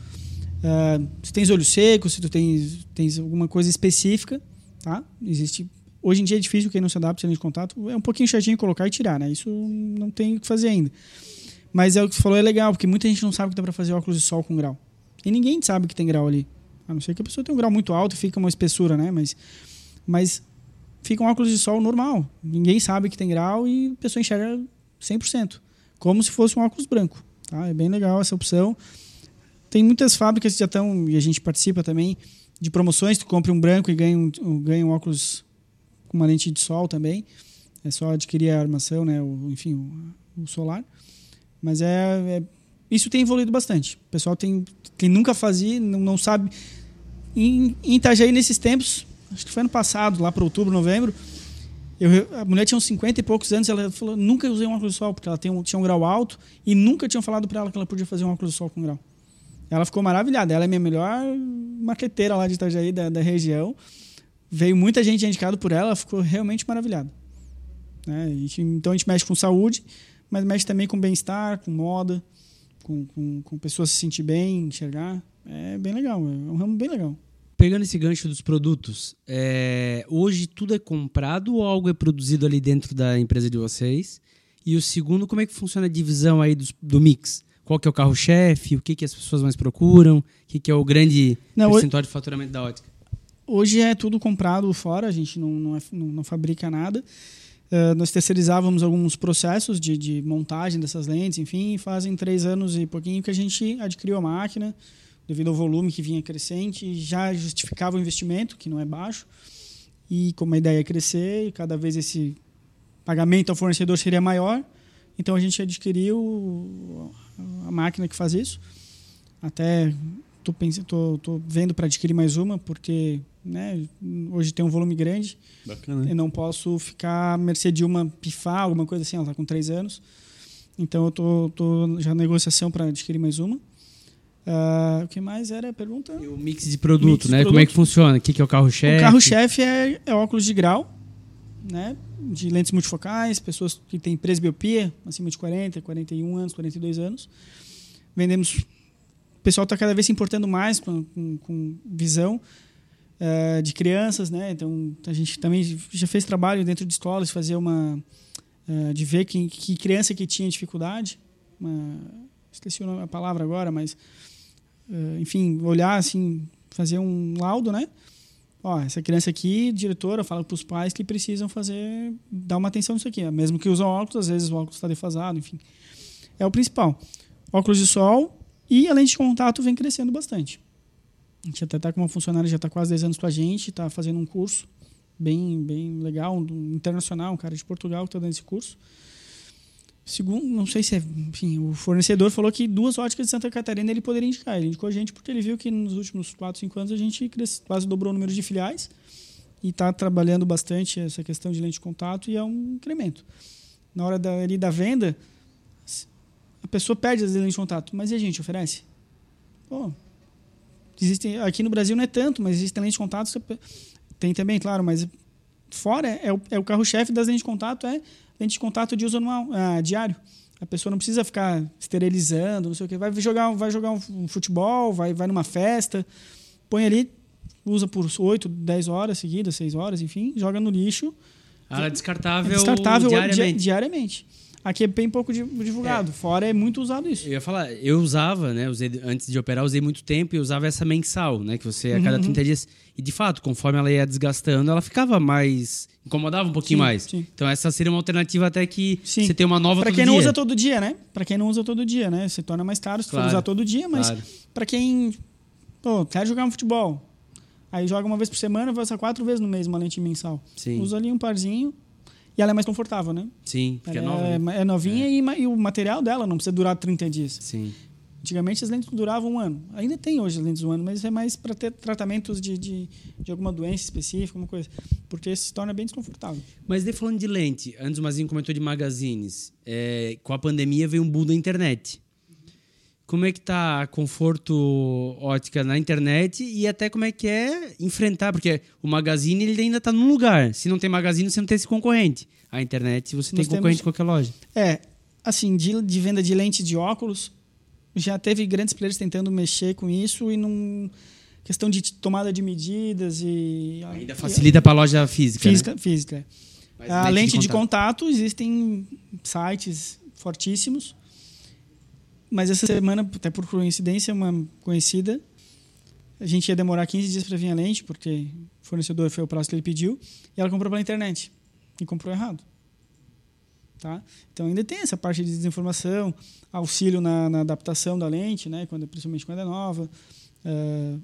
Uh, se tens olho seco, se tu tens, tens alguma coisa específica, tá? Existe Hoje em dia é difícil quem não se adapta à de contato. É um pouquinho chatinho colocar e tirar, né? Isso não tem o que fazer ainda. Mas é o que você falou, é legal, porque muita gente não sabe que dá para fazer óculos de sol com grau. E ninguém sabe que tem grau ali. A não ser que a pessoa tenha um grau muito alto e fica uma espessura, né? Mas, mas fica um óculos de sol normal. Ninguém sabe que tem grau e a pessoa enxerga 100%. Como se fosse um óculos branco. Tá? É bem legal essa opção. Tem muitas fábricas que já estão, e a gente participa também, de promoções. Tu compra um branco e ganha um, ganha um óculos com uma lente de sol também. É só adquirir a armação, né? O, enfim, o, o solar. Mas é, é, isso tem evoluído bastante. O pessoal tem quem nunca fazia, não, não sabe. Em, em Itajaí nesses tempos, acho que foi ano passado, lá para outubro, novembro, eu, a mulher tinha uns 50 e poucos anos, ela falou, nunca usei um óculos de sol, porque ela tem um, tinha um grau alto e nunca tinham falado para ela que ela podia fazer um óculos de sol com grau. Ela ficou maravilhada. Ela é minha melhor maqueteira lá de Itajaí, da, da região veio muita gente indicado por ela, ficou realmente maravilhada. Né? A gente, então a gente mexe com saúde, mas mexe também com bem-estar, com moda. com, com, com pessoas se sentir bem, enxergar. É bem legal, é um ramo bem legal. Pegando esse gancho dos produtos, é, hoje tudo é comprado ou algo é produzido ali dentro da empresa de vocês? E o segundo, como é que funciona a divisão aí do, do mix? Qual que é o carro-chefe? O que, que as pessoas mais procuram? O que, que é o grande Não, percentual de faturamento da ótica? Hoje é tudo comprado fora, a gente não, não, é- não- não fabrica nada. Uh, nós terceirizávamos alguns processos de, de montagem dessas lentes, enfim, fazem três anos e pouquinho que a gente adquiriu a máquina, devido ao volume que vinha crescente, já justificava o investimento, que não é baixo, e como a ideia é crescer, e cada vez esse pagamento ao fornecedor seria maior, então a gente adquiriu a máquina que faz isso. Até tô, pensando, tô, tô vendo para adquirir mais uma, porque né, hoje tem um volume grande. Bacana, Eu não posso ficar à mercê de uma pifar, alguma coisa assim. Ela está com três anos. Então eu tô, tô já na negociação para adquirir mais uma. Ah, o que mais era a pergunta? E o mix de produto, Mix de né? Como é que funciona? O que, que é o carro-chefe? O carro-chefe é, é óculos de grau, né? De lentes multifocais, pessoas que têm presbiopia, acima de 40, 41 anos, 42 anos. Vendemos. O pessoal está cada vez se importando mais com, com, com visão eh, de crianças, né? Então a gente também já fez trabalho dentro de escolas fazer uma. eh, de ver que, que criança que tinha dificuldade. Uma, esqueci a palavra agora, mas. Eh, enfim, olhar assim, fazer um laudo, né? ó, essa criança aqui, diretora, fala para os pais que precisam fazer, dar uma atenção nisso aqui. Mesmo que usam óculos, às vezes o óculos está defasado, enfim. É o principal. Óculos de sol e a lente de contato vem crescendo bastante. A gente até está com uma funcionária, já está quase 10 anos com a gente, está fazendo um curso bem, bem legal, um internacional, um cara de Portugal que está dando esse curso. Segundo, não sei se é. Enfim, o fornecedor falou que duas óticas de Santa Catarina ele poderia indicar. Ele indicou a gente porque ele viu que nos últimos 4, 5 anos a gente cresce, quase dobrou o número de filiais e está trabalhando bastante essa questão de lente de contato e é um incremento. Na hora da, ali da venda, a pessoa perde as lentes de contato, mas e a gente oferece? Pô, existem, aqui no Brasil não é tanto, mas existem lentes de contato. Tem também, claro, mas fora é o, é o carro-chefe das lentes de contato, é lente de contato de uso anual, ah, diário. A pessoa não precisa ficar esterilizando, não sei o que. Vai jogar, vai jogar um, futebol, vai, vai numa festa, põe ali, usa por 8, 10 horas seguidas, 6 horas, enfim, joga no lixo. Ela é É descartável, descartável diariamente. di- diariamente. Aqui é bem pouco di- divulgado. Fora é muito usado isso. Eu ia falar, eu usava, né? Usei, antes de operar, usei muito tempo e usava essa mensal, né? Que você a cada Uhum, 30 dias. E de fato, conforme ela ia desgastando, ela ficava mais. incomodava um pouquinho Sim, mais. sim. Então essa seria uma alternativa até que Sim. você tem uma nova todo quem não dia. usa todo dia, né? Para quem não usa todo dia, né? Se torna mais caro se Claro. for usar todo dia, mas Claro. para quem pô, quer jogar um futebol, aí joga uma vez por semana, vai usar quatro vezes no mês uma lente mensal. Sim. Usa ali um parzinho e ela é mais confortável, né? Sim, porque é nova. é, né? é novinha E, ma- e o material dela não precisa durar 30 dias. Sim. Antigamente as lentes duravam um ano. Ainda tem hoje as lentes um ano, mas é mais para ter tratamentos de, de, de alguma doença específica, alguma coisa. Porque se torna bem desconfortável. Mas daí falando de lente, antes o Mazinho comentou de magazines. É, com a pandemia veio um boom da internet. Como é que tá conforto ótica na internet e até como é que é enfrentar, porque o magazine ele ainda está num lugar. Se não tem magazine, você não tem esse concorrente. A internet, você tem Nós concorrente em temos- qualquer loja. É, assim, de, de venda de lentes de óculos, já teve grandes players tentando mexer com isso e num questão de tomada de medidas e Ainda facilita para a loja física. né? física, física. Mas A lente, de, contato. existem sites fortíssimos. Mas essa semana, até por coincidência, uma conhecida, a gente ia demorar 15 dias para vir a lente, porque o fornecedor foi o prazo que ele pediu, e ela comprou pela internet. E comprou errado. Tá? Então ainda tem essa parte de desinformação, auxílio na, na adaptação da lente, né? quando, principalmente quando é nova. Eh,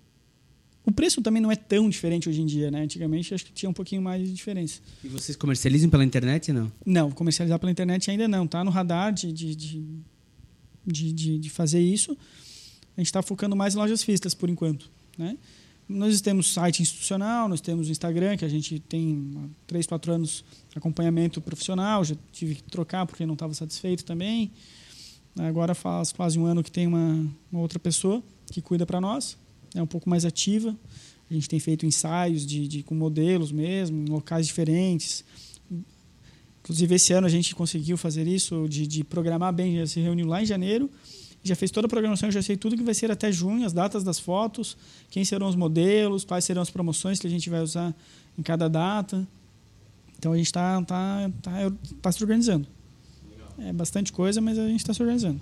o preço também não é tão diferente hoje em dia. Né? Antigamente acho que tinha um pouquinho mais de diferença. E vocês comercializam pela internet, não? Não, comercializar pela internet ainda não. Tá no radar de, de, de, de, de- de fazer isso. A gente está focando mais em lojas físicas por enquanto. Né? Nós temos site institucional, nós temos o Instagram, que a gente tem há 3, 4 anos acompanhamento profissional. Já tive que trocar porque não estava satisfeito também. Agora faz quase um ano que tem uma, uma outra pessoa que cuida para nós. É um pouco mais ativa. A gente tem feito ensaios de, de, com modelos mesmo, em locais diferentes. Inclusive, esse ano a gente conseguiu fazer isso, de, de programar bem, já se reuniu lá em janeiro, Já fez toda a programação, já sei tudo que vai ser até junho, as datas das fotos, quem serão os modelos, quais serão as promoções que a gente vai usar em cada data. Então a gente está tá, tá, tá se organizando. É bastante coisa, mas a gente está se organizando.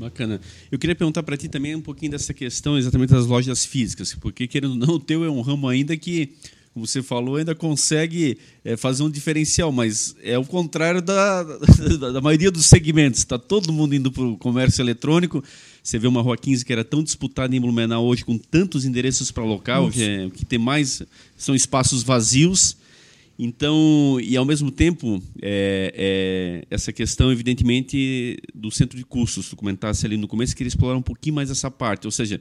Bacana. Eu queria perguntar para ti também um pouquinho dessa questão exatamente das lojas físicas, porque querendo ou não, o teu é um ramo ainda que, como você falou, ainda consegue é, fazer um diferencial, mas é o contrário da, *laughs* da, da maioria dos segmentos. Está todo mundo indo para o comércio eletrônico. Você vê uma Rua 15 que era tão disputada em Blumenau hoje, com tantos endereços para local, que, é, que tem mais são espaços vazios. Então, e ao mesmo tempo, é, é, essa questão, evidentemente, do centro de custos, tu comentasse ali no começo, queria explorar um pouquinho mais essa parte, ou seja,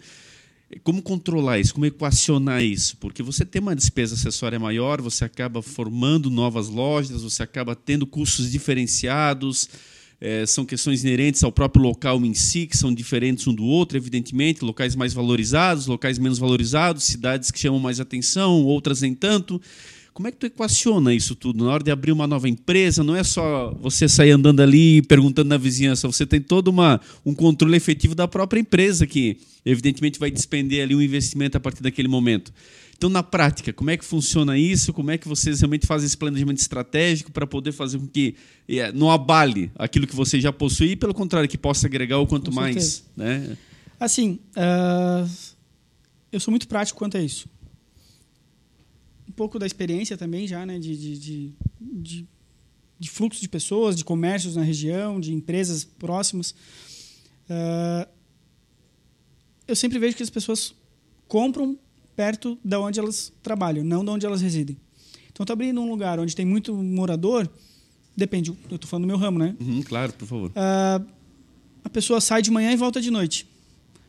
como controlar isso, como equacionar isso? Porque você tem uma despesa acessória maior, você acaba formando novas lojas, você acaba tendo custos diferenciados, é, são questões inerentes ao próprio local em si, que são diferentes um do outro, evidentemente, locais mais valorizados, locais menos valorizados, cidades que chamam mais atenção, outras nem tanto. Como é que tu equaciona isso tudo? Na hora de abrir uma nova empresa, não é só você sair andando ali perguntando na vizinhança, você tem todo uma, um controle efetivo da própria empresa que, evidentemente, vai despender ali um investimento a partir daquele momento. Então, na prática, como é que funciona isso? Como é que vocês realmente fazem esse planejamento estratégico para poder fazer com que é, não abale aquilo que você já possui e, pelo contrário, que possa agregar o quanto mais? Né? Assim, uh, eu sou muito prático quanto a isso pouco da experiência também já, né, de, de, de, de, de fluxo de pessoas, de comércios na região, de empresas próximas. Uh, eu sempre vejo que as pessoas compram perto da onde elas trabalham, não de onde elas residem. Então, estou abrindo um lugar onde tem muito morador, depende, eu estou falando do meu ramo, né? Uhum, claro, por favor. Uh, a pessoa sai de manhã e volta de noite.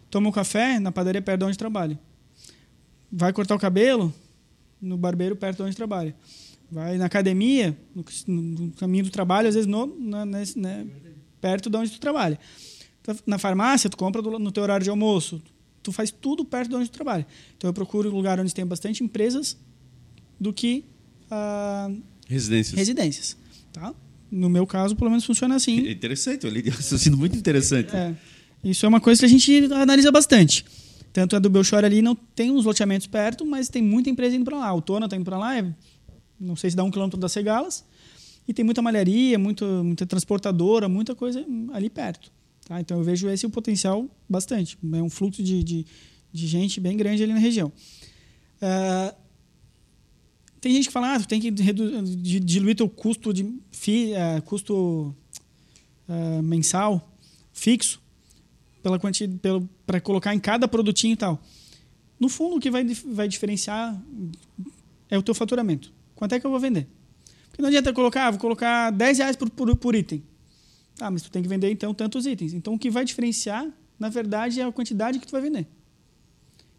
Toma um café na padaria perto de onde trabalha. Vai cortar o cabelo, no barbeiro perto de onde trabalha. Vai na academia, no, no caminho do trabalho, às vezes no, na, nesse, né, perto de onde tu trabalha. Na farmácia, tu compra do, no teu horário de almoço. Tu faz tudo perto de onde tu trabalha. Então eu procuro um lugar onde tem bastante empresas do que ah, residências. residências. Tá? No meu caso, pelo menos funciona assim. É interessante, eu li *laughs* raciocínio muito interessante. É. Isso é uma coisa que a gente analisa bastante. Tanto a do Belchor ali não tem uns loteamentos perto, mas tem muita empresa indo para lá. A Autona está indo para lá, é, não sei se dá um quilômetro das Cegalas. E tem muita malharia, muito, muita transportadora, muita coisa ali perto. Tá? Então eu vejo esse o potencial bastante. É um fluxo de, de, de gente bem grande ali na região. Uh, tem gente que fala, ah, tu tem que diluir teu custo de fi, uh, custo uh, mensal fixo pela quantidade, para colocar em cada produtinho e tal. No fundo, o que vai, vai diferenciar é o teu faturamento. Quanto é que eu vou vender? Porque não adianta colocar, ah, vou colocar 10 reais por, por, por item. Ah, mas tu tem que vender então tantos itens. Então o que vai diferenciar, na verdade, é a quantidade que tu vai vender.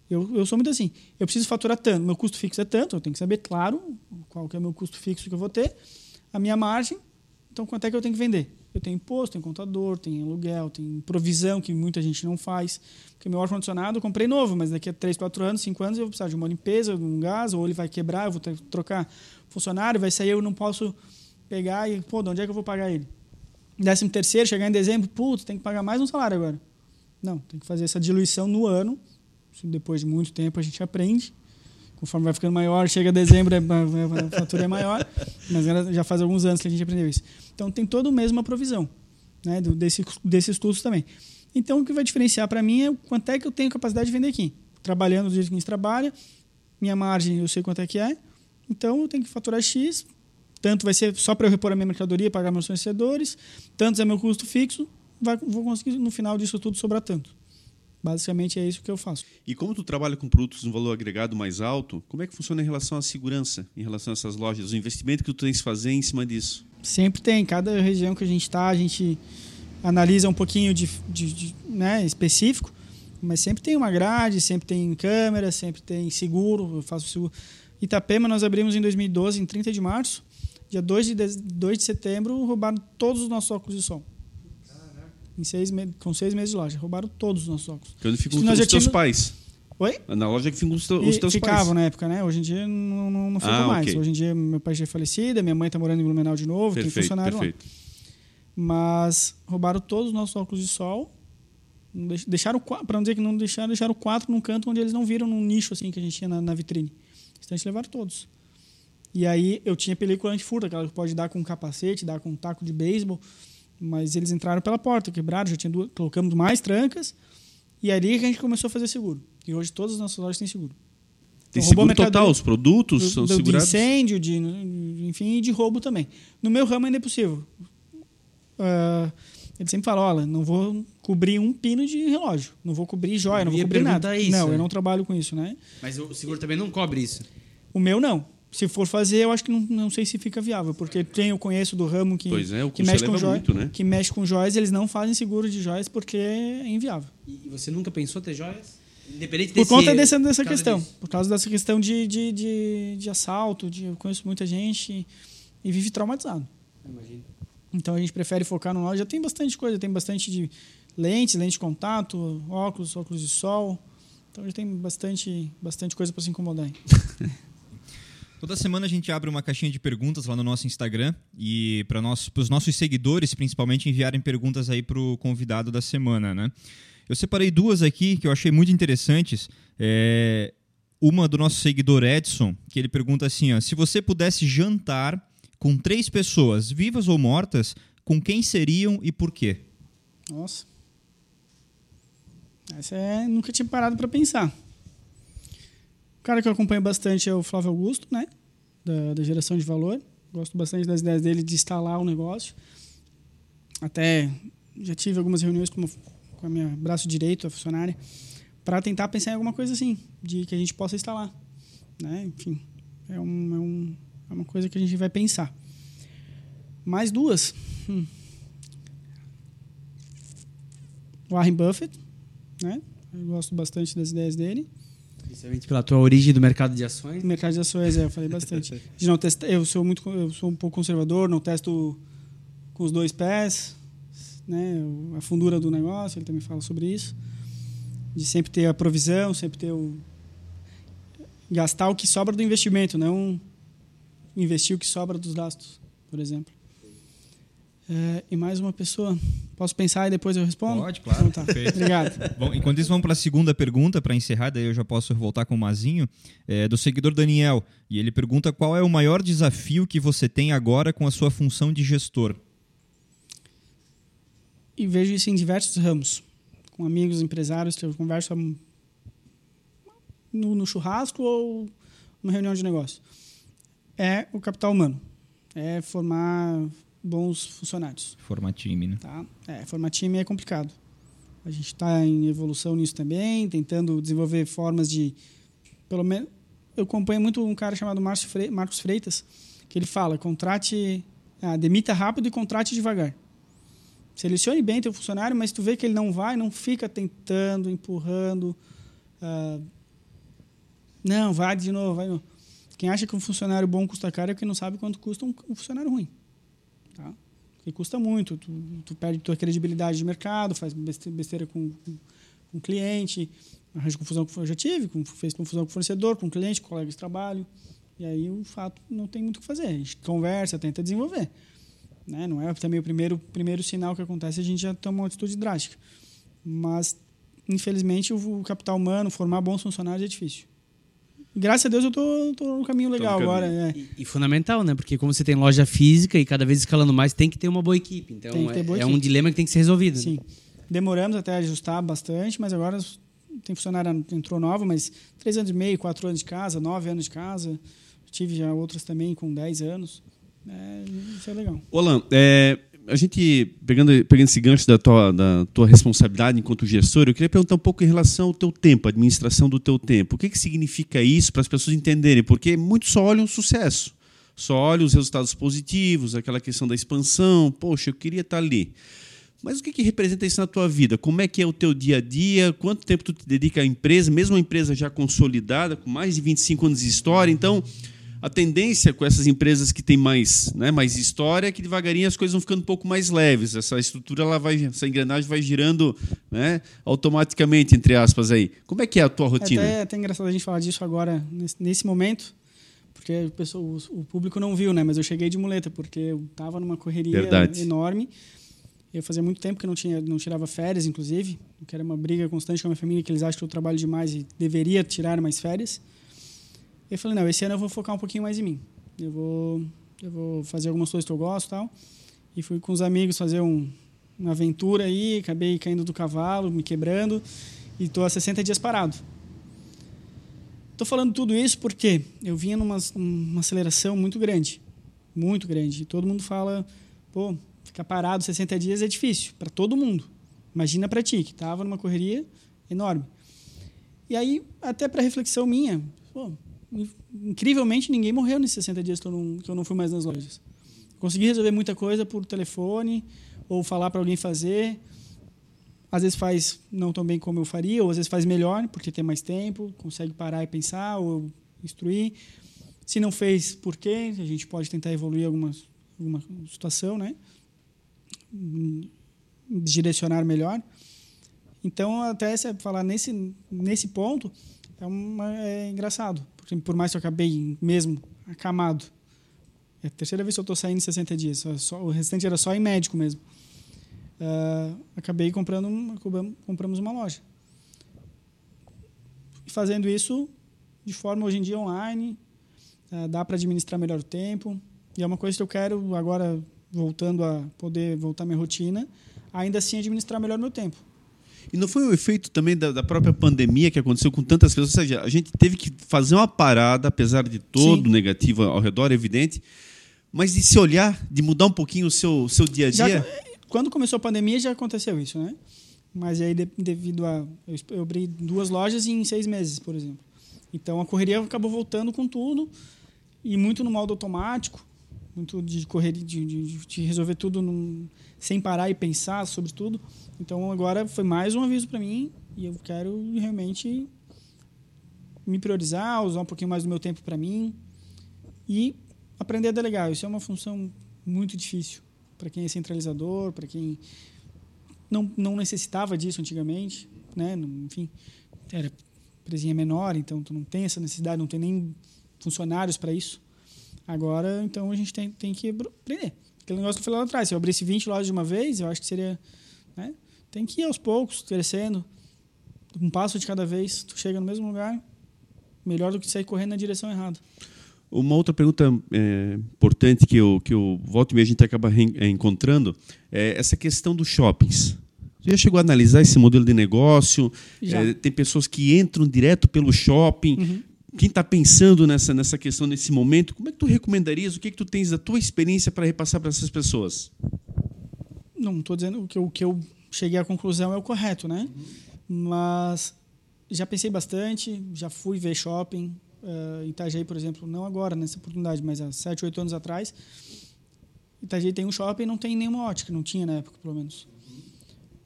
Eu, eu sou muito assim. Eu preciso faturar tanto. Meu custo fixo é tanto. Eu tenho que saber, claro, qual que é o meu custo fixo que eu vou ter. A minha margem. Então, quanto é que eu tenho que vender? Eu tenho imposto, tenho contador, tenho aluguel, tenho provisão, que muita gente não faz. Porque meu ar-condicionado eu comprei novo, mas daqui a 3, 4 anos, 5 anos, eu vou precisar de uma limpeza, um gás, ou ele vai quebrar, eu vou ter que trocar funcionário, vai sair, eu não posso pegar e, pô, de onde é que eu vou pagar ele? Décimo terceiro, chegar em dezembro, putz, tem que pagar mais um salário agora. Não, tem que fazer essa diluição no ano. Depois de muito tempo a gente aprende conforme vai ficando maior, chega dezembro, é, a fatura é maior, mas já faz alguns anos que a gente aprendeu isso. Então tem todo mês uma provisão né, desse, desses custos também. Então o que vai diferenciar para mim é quanto é que eu tenho capacidade de vender aqui. Trabalhando do jeito que a gente trabalha, minha margem eu sei quanto é que é, então eu tenho que faturar X, tanto vai ser só para eu repor a minha mercadoria, pagar meus fornecedores, tantos é meu custo fixo, vai, vou conseguir no final disso tudo sobrar tanto. Basicamente é isso que eu faço. E como tu trabalha com produtos de um valor agregado mais alto, como é que funciona em relação à segurança, em relação a essas lojas, o investimento que tu tens que fazer em cima disso? Sempre tem. Cada região que a gente está, a gente analisa um pouquinho de, de, de, né, específico, mas sempre tem uma grade, sempre tem câmera, sempre tem seguro. Eu faço seguro. Itapema nós abrimos em 2012, em 30 de março. Dia 2 de, 2 de setembro, roubaram todos os nossos óculos de som em seis com seis meses de loja. Roubaram todos os nossos óculos. Quando ficam os, teus pais? Oi? Na loja que ficam os, teus, teus ficavam pais. na época, né? Hoje em dia não, não, não ah, mais. Okay. Hoje em dia meu pai já é falecido, minha mãe está morando em Blumenau de novo, perfeito, tem funcionário perfeito. lá. Mas roubaram todos os nossos óculos de sol Deixaram, para não dizer que não deixaram, deixaram quatro num canto onde eles não viram num nicho assim que a gente tinha na, na vitrine. Então eles levaram todos. E aí eu tinha película antifurto, aquela que pode dar com capacete, dar com taco de beisebol, mas eles entraram pela porta, quebraram, já tinha duas, colocamos mais trancas, e aí que a gente começou a fazer seguro. E hoje todas as nossas lojas têm seguro. Tem Então, seguro total, os produtos do, são do- de segurados? incêndio, de, enfim, e de roubo também. No meu ramo ainda é possível. Ah, ele sempre fala, olha, não vou cobrir um pino de relógio, não vou cobrir joia, Eu não vou cobrir nada. isso, não, é. eu não trabalho com isso, né? Mas o seguro também não cobre isso. O meu não. Se for fazer, eu acho que não, não sei se fica viável, porque tem, eu conheço do ramo que, Pois é, o que mexe com joias, muito, né? que mexe com joias, eles não fazem seguro de joias porque é inviável. E você nunca pensou ter joias? Independente Por desse, conta dessa, dessa por questão. disso. Por causa dessa questão de, de, de, de assalto. De, eu conheço muita gente e, e vive traumatizado. Imagino. Então a gente prefere focar no nós. Já tem bastante coisa, tem bastante de lentes, lente de contato, óculos, óculos de sol. Então já tem bastante, bastante coisa para se incomodar. *laughs* Toda semana a gente abre uma caixinha de perguntas lá no nosso Instagram e para os nossos seguidores, principalmente, enviarem perguntas aí para o convidado da semana, né? Eu separei duas aqui que eu achei muito interessantes. É, Uma do nosso seguidor Edson, que ele pergunta assim: ó, se você pudesse jantar com três pessoas, vivas ou mortas, com quem seriam e por quê? Nossa. Essa é. Nunca tinha parado para pensar. Cara que eu acompanho bastante é o Flávio Augusto, né? Da, da geração de valor. Gosto bastante das ideias dele de instalar o negócio. Até já tive algumas reuniões com, com a minha braço direito, a funcionária, para tentar pensar em alguma coisa assim, de que a gente possa instalar. Né? Enfim, é, um, é, um, é uma coisa que a gente vai pensar. Mais duas. Hum. Warren Buffett, né? Eu gosto bastante das ideias dele. Principalmente pela tua origem do mercado de ações. Mercado de ações, é, eu falei bastante. *laughs* De não testar, eu sou muito, eu sou um pouco conservador, não testo com os dois pés, né? A fundura do negócio, ele também fala sobre isso. De sempre ter a provisão, sempre ter o gastar o que sobra do investimento, não investir o que sobra dos gastos, por exemplo. É, e mais uma pessoa. Posso pensar e depois eu respondo? Pode, claro. Então tá. Perfeito. Obrigado. Bom, enquanto isso, vamos para a segunda pergunta, para encerrar, daí eu já posso voltar com o Mazinho, é, do seguidor Daniel. E ele pergunta qual é o maior desafio que você tem agora com a sua função de gestor. e vejo isso em diversos ramos, com amigos, empresários, que eu converso no, no churrasco ou numa reunião de negócio. É o capital humano, é formar bons funcionários. Formar time, né? Tá? É, formar time é complicado. A gente está em evolução nisso também, tentando desenvolver formas de, pelo menos, eu acompanho muito um cara chamado Fre- Marcos Freitas, que ele fala, contrate, ah, demita rápido e contrate devagar. Selecione bem teu funcionário, mas tu vê que ele não vai, não fica tentando, empurrando. ah, não, vai de novo, vai de novo. Quem acha que um funcionário bom custa caro é quem não sabe quanto custa um funcionário ruim. Porque custa muito, tu, tu perde tua credibilidade de mercado, faz beste- besteira com, com, com cliente, arranja confusão com eu já tive, com, fez confusão com fornecedor, com cliente, com colega de trabalho. E aí o fato não tem muito o que fazer. A gente conversa, tenta desenvolver. Né? Não é também o primeiro, primeiro sinal que acontece, a gente já toma uma atitude drástica. Mas, infelizmente, o, o capital humano, formar bons funcionários é difícil. Graças a Deus eu tô, tô no caminho legal caminho. agora. é. E, e fundamental, né? Porque como você tem loja física e cada vez escalando mais, tem que ter uma boa equipe. Então Tem que ter é, boa é equipe. um dilema que tem que ser resolvido. né? Sim. Demoramos até ajustar bastante, mas agora tem funcionária entrou nova, mas três anos e meio, quatro anos de casa, nove anos de casa. Tive já outras também com 10 anos. É, isso é legal. Olan, é, a gente, pegando, pegando esse gancho da tua, da tua responsabilidade enquanto gestor, eu queria perguntar um pouco em relação ao teu tempo, a administração do teu tempo. O que, que significa isso para as pessoas entenderem? Porque muitos só olham o sucesso, só olham os resultados positivos, aquela questão da expansão. Poxa, eu queria estar ali. Mas o que, que representa isso na tua vida? Como é que é o teu dia a dia? Quanto tempo tu te dedica à empresa? Mesmo uma empresa já consolidada, com mais de 25 anos de história. Então, a tendência com essas empresas que têm mais, né, mais história é que devagarinho as coisas vão ficando um pouco mais leves. Essa estrutura, ela vai, essa engrenagem vai girando né, automaticamente, entre aspas. aí. Como é que é a tua É rotina? até, até engraçado a gente falar disso agora, nesse, nesse momento, porque o, o público não viu, né? Mas eu cheguei de muleta, porque eu estava numa correria Verdade. enorme. Eu fazia muito tempo que não tinha, não tirava férias, inclusive, que era uma briga constante com a minha família, que eles acham que eu trabalho demais e deveria tirar mais férias. Eu falei, não, esse ano eu vou focar um pouquinho mais em mim. Eu vou, eu vou fazer algumas coisas que eu gosto, tal. E fui com os amigos fazer um, uma aventura aí, acabei caindo do cavalo, me quebrando e estou há 60 dias parado. Estou falando tudo isso porque eu vinha numa uma aceleração muito grande, muito grande. E todo mundo fala, pô, ficar parado 60 dias é difícil para todo mundo. Imagina para ti que estava numa correria enorme. E aí, até para reflexão minha, pô, incrivelmente ninguém morreu nesses 60 dias que eu não, que eu não fui mais nas lojas. Consegui resolver muita coisa por telefone ou falar para alguém fazer às vezes faz não tão bem como eu faria, ou às vezes faz melhor, porque tem mais tempo, consegue parar e pensar, ou instruir. Se não fez, por quê? A gente pode tentar evoluir alguma, alguma situação, né? Direcionar melhor. Então, até falar nesse, nesse ponto, é, uma, é engraçado. Por mais que eu acabei mesmo acamado, é a terceira vez que eu estou saindo em 60 dias. Só, só, o restante era só em médico mesmo. Uh, acabei comprando compramos uma loja. E fazendo isso de forma hoje em dia online uh, dá para administrar melhor o tempo. E é uma coisa que eu quero agora voltando a poder voltar à minha rotina ainda assim administrar melhor meu tempo e não foi o efeito também da, da, própria pandemia que aconteceu com tantas pessoas? Ou seja, a gente teve que fazer uma parada, apesar de todo Sim. negativo ao redor, é evidente, mas de se olhar, de mudar um pouquinho o seu, seu dia a dia? Já, quando começou a pandemia já aconteceu isso, né? Mas aí, devido a. Eu abri duas lojas em seis meses, por exemplo. Então a correria acabou voltando com tudo e muito no modo automático, muito de correr, de, de, de resolver tudo num, sem parar e pensar sobre tudo. Então agora foi mais um aviso para mim e eu quero realmente me priorizar, usar um pouquinho mais do meu tempo para mim e aprender a delegar. Isso é uma função muito difícil para quem é centralizador, para quem não, não necessitava disso antigamente, né? Enfim, era presinha menor, então tu não tem essa necessidade, não tem nem funcionários para isso. Agora, então a gente tem, tem que aprender. Aquele negócio que eu falei lá atrás, se eu abrisse 20 lojas de uma vez, eu acho que seria, né? Tem que ir aos poucos, crescendo, um passo de cada vez, tu chega no mesmo lugar, melhor do que sair correndo na direção errada. Uma outra pergunta é, importante que eu, que eu volto e meia a gente acaba é, encontrando é essa questão dos shoppings. Você já chegou a analisar esse modelo de negócio? É, tem pessoas que entram direto pelo shopping. Uhum. Quem está pensando nessa, nessa questão nesse momento, como é que tu recomendarias? O que, é que tu tens da tua experiência para repassar para essas pessoas? Não estou dizendo que o que eu cheguei à conclusão é o correto, né? Uhum. Mas já pensei bastante, já fui ver shopping, uh, Itajaí, por exemplo, não agora, nessa oportunidade, mas há 7, 8 anos atrás, Itajaí tem um shopping não tem nenhuma ótica, não tinha na época, pelo menos.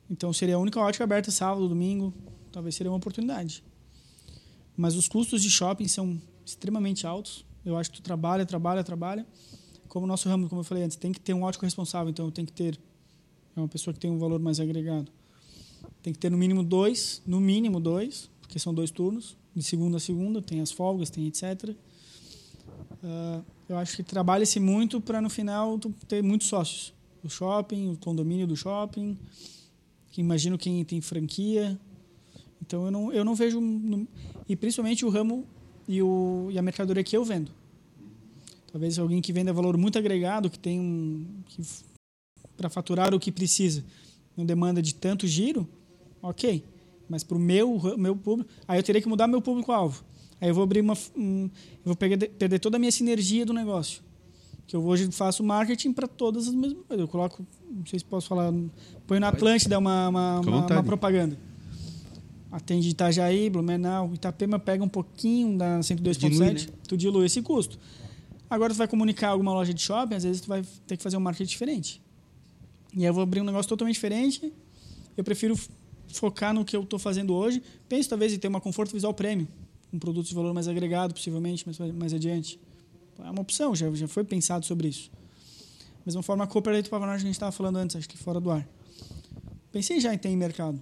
Então seria a única ótica aberta sábado, domingo, talvez seria uma oportunidade. Mas os custos de shopping são extremamente altos. Eu acho que tu trabalha, trabalha, trabalha. Como o nosso ramo, como eu falei antes, tem que ter um ótico responsável, então tem que ter é uma pessoa que tem um valor mais agregado. Tem que ter no mínimo dois, no mínimo dois, porque são dois turnos de segunda a segunda, tem as folgas, tem etc. Uh, ah, eu acho que trabalha-se muito para no final ter muitos sócios. O shopping, o condomínio do shopping, que imagino quem tem franquia. Então eu não, eu não vejo. E principalmente o ramo e, o, e a mercadoria que eu vendo. Talvez alguém que venda valor muito agregado, que tem um. para faturar o que precisa, não demanda de tanto giro, ok mas para o meu, meu público, aí eu teria que mudar meu público-alvo. Aí eu vou abrir uma. Um, eu vou perder, perder toda a minha sinergia do negócio. Que eu hoje faço marketing para todas as mesmas coisas. Eu coloco, não sei se posso falar, põe na Atlântida uma, uma, uma, uma propaganda. Atende Itajaí, Blumenau, Itapema pega um pouquinho da 102.7, né? tu dilui esse custo. Agora tu vai comunicar alguma loja de shopping, às vezes tu vai ter que fazer um marketing diferente. E aí eu vou abrir um negócio totalmente diferente. Eu prefiro focar no que eu estou fazendo hoje. Penso talvez em ter uma conforto visual prêmio, um produto de valor mais agregado, possivelmente, mais, mais adiante. É uma opção, já, já foi pensado sobre isso. Da mesma forma, a Cooper para que a gente estava falando antes, acho que fora do ar. Pensei já em ter em mercado.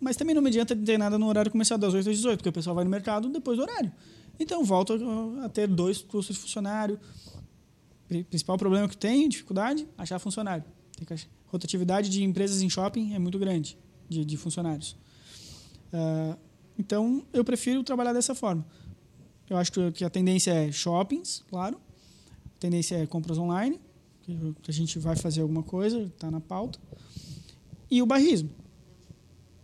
Mas também não me adianta ter nada no horário comercial das 8 às 18, porque o pessoal vai no mercado depois do horário. Então, volto a ter dois custos de funcionário. O principal problema que tenho, dificuldade, achar funcionário. Tem rotatividade de empresas em shopping é muito grande, de, de funcionários. Uh, então, eu prefiro trabalhar dessa forma. Eu acho que a tendência é shoppings, claro. A tendência é compras online, que a gente vai fazer alguma coisa, está na pauta. E o bairrismo.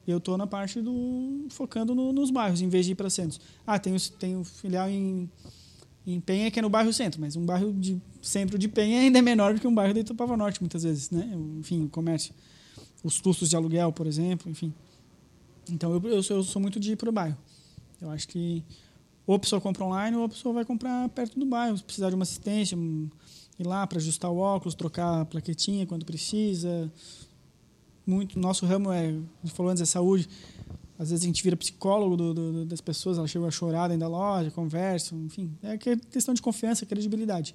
Eu estou na parte do. focando no, nos bairros, em vez de ir para centros. Ah, tem um filial em, em Penha que é no bairro centro, mas um bairro de centro de Penha ainda é menor do que um bairro da Itupava Norte, muitas vezes, né? Enfim, o comércio. Os custos de aluguel, por exemplo, enfim. Então eu, eu, sou, eu sou muito de ir para o bairro. Eu acho que ou a pessoa compra online ou a pessoa vai comprar perto do bairro. Se precisar de uma assistência, ir lá para ajustar o óculos, trocar a plaquetinha quando precisa. Muito, nosso ramo é, falou antes, é saúde. Às vezes a gente vira psicólogo do, do, das pessoas, ela chega a chorar dentro da loja, conversa, enfim. É questão de confiança, credibilidade.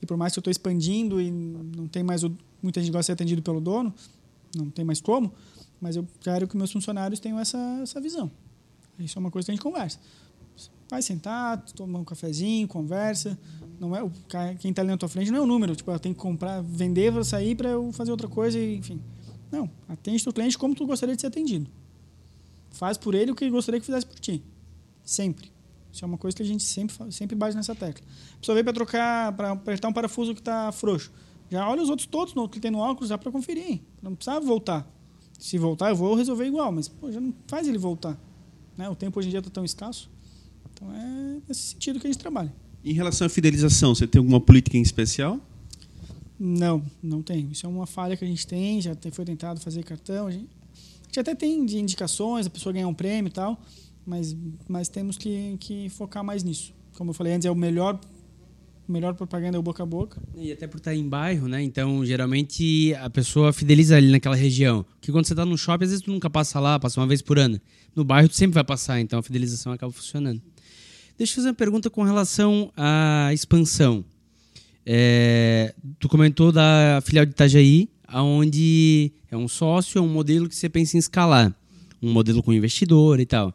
E por mais que eu estou expandindo e não tem mais. O, muita gente gosta de ser atendido pelo dono, não tem mais como, mas eu quero que meus funcionários tenham essa, essa visão. Isso é uma coisa que a gente conversa. Vai sentar, toma um cafezinho, conversa. Não é o quem está ali na tua frente não é o número, tipo, tem que comprar, vender sair para eu fazer outra coisa, enfim. Não, atende o cliente como tu gostaria de ser atendido. Faz por ele o que gostaria que fizesse por ti. Sempre. Isso é uma coisa que a gente sempre sempre bate nessa tecla. A pessoa veio para trocar, para apertar um parafuso que está frouxo. Já olha os outros todos no, que tem no óculos já para conferir. Não precisa voltar. Se voltar, eu vou resolver igual, mas pô, já não faz ele voltar. Né? O tempo hoje em dia está tão escasso. Então é nesse sentido que a gente trabalha. Em relação à fidelização, você tem alguma política em especial? Não, não tem. Isso é uma falha que a gente tem, já foi tentado fazer cartão. A gente, a gente até tem de indicações, a pessoa ganhar um prêmio e tal, mas, mas temos que, que focar mais nisso. Como eu falei antes, é o melhor melhor propaganda é o boca a boca. E até por estar em bairro, né? Então, geralmente, a pessoa fideliza ali naquela região. Porque quando você está no shopping, às vezes tu nunca passa lá, passa uma vez por ano. No bairro, tu sempre vai passar, então a fidelização acaba funcionando. Deixa eu fazer uma pergunta com relação à expansão. É, tu comentou da filial de Itajaí, onde é um sócio, é um modelo que você pensa em escalar. Um modelo com investidor e tal.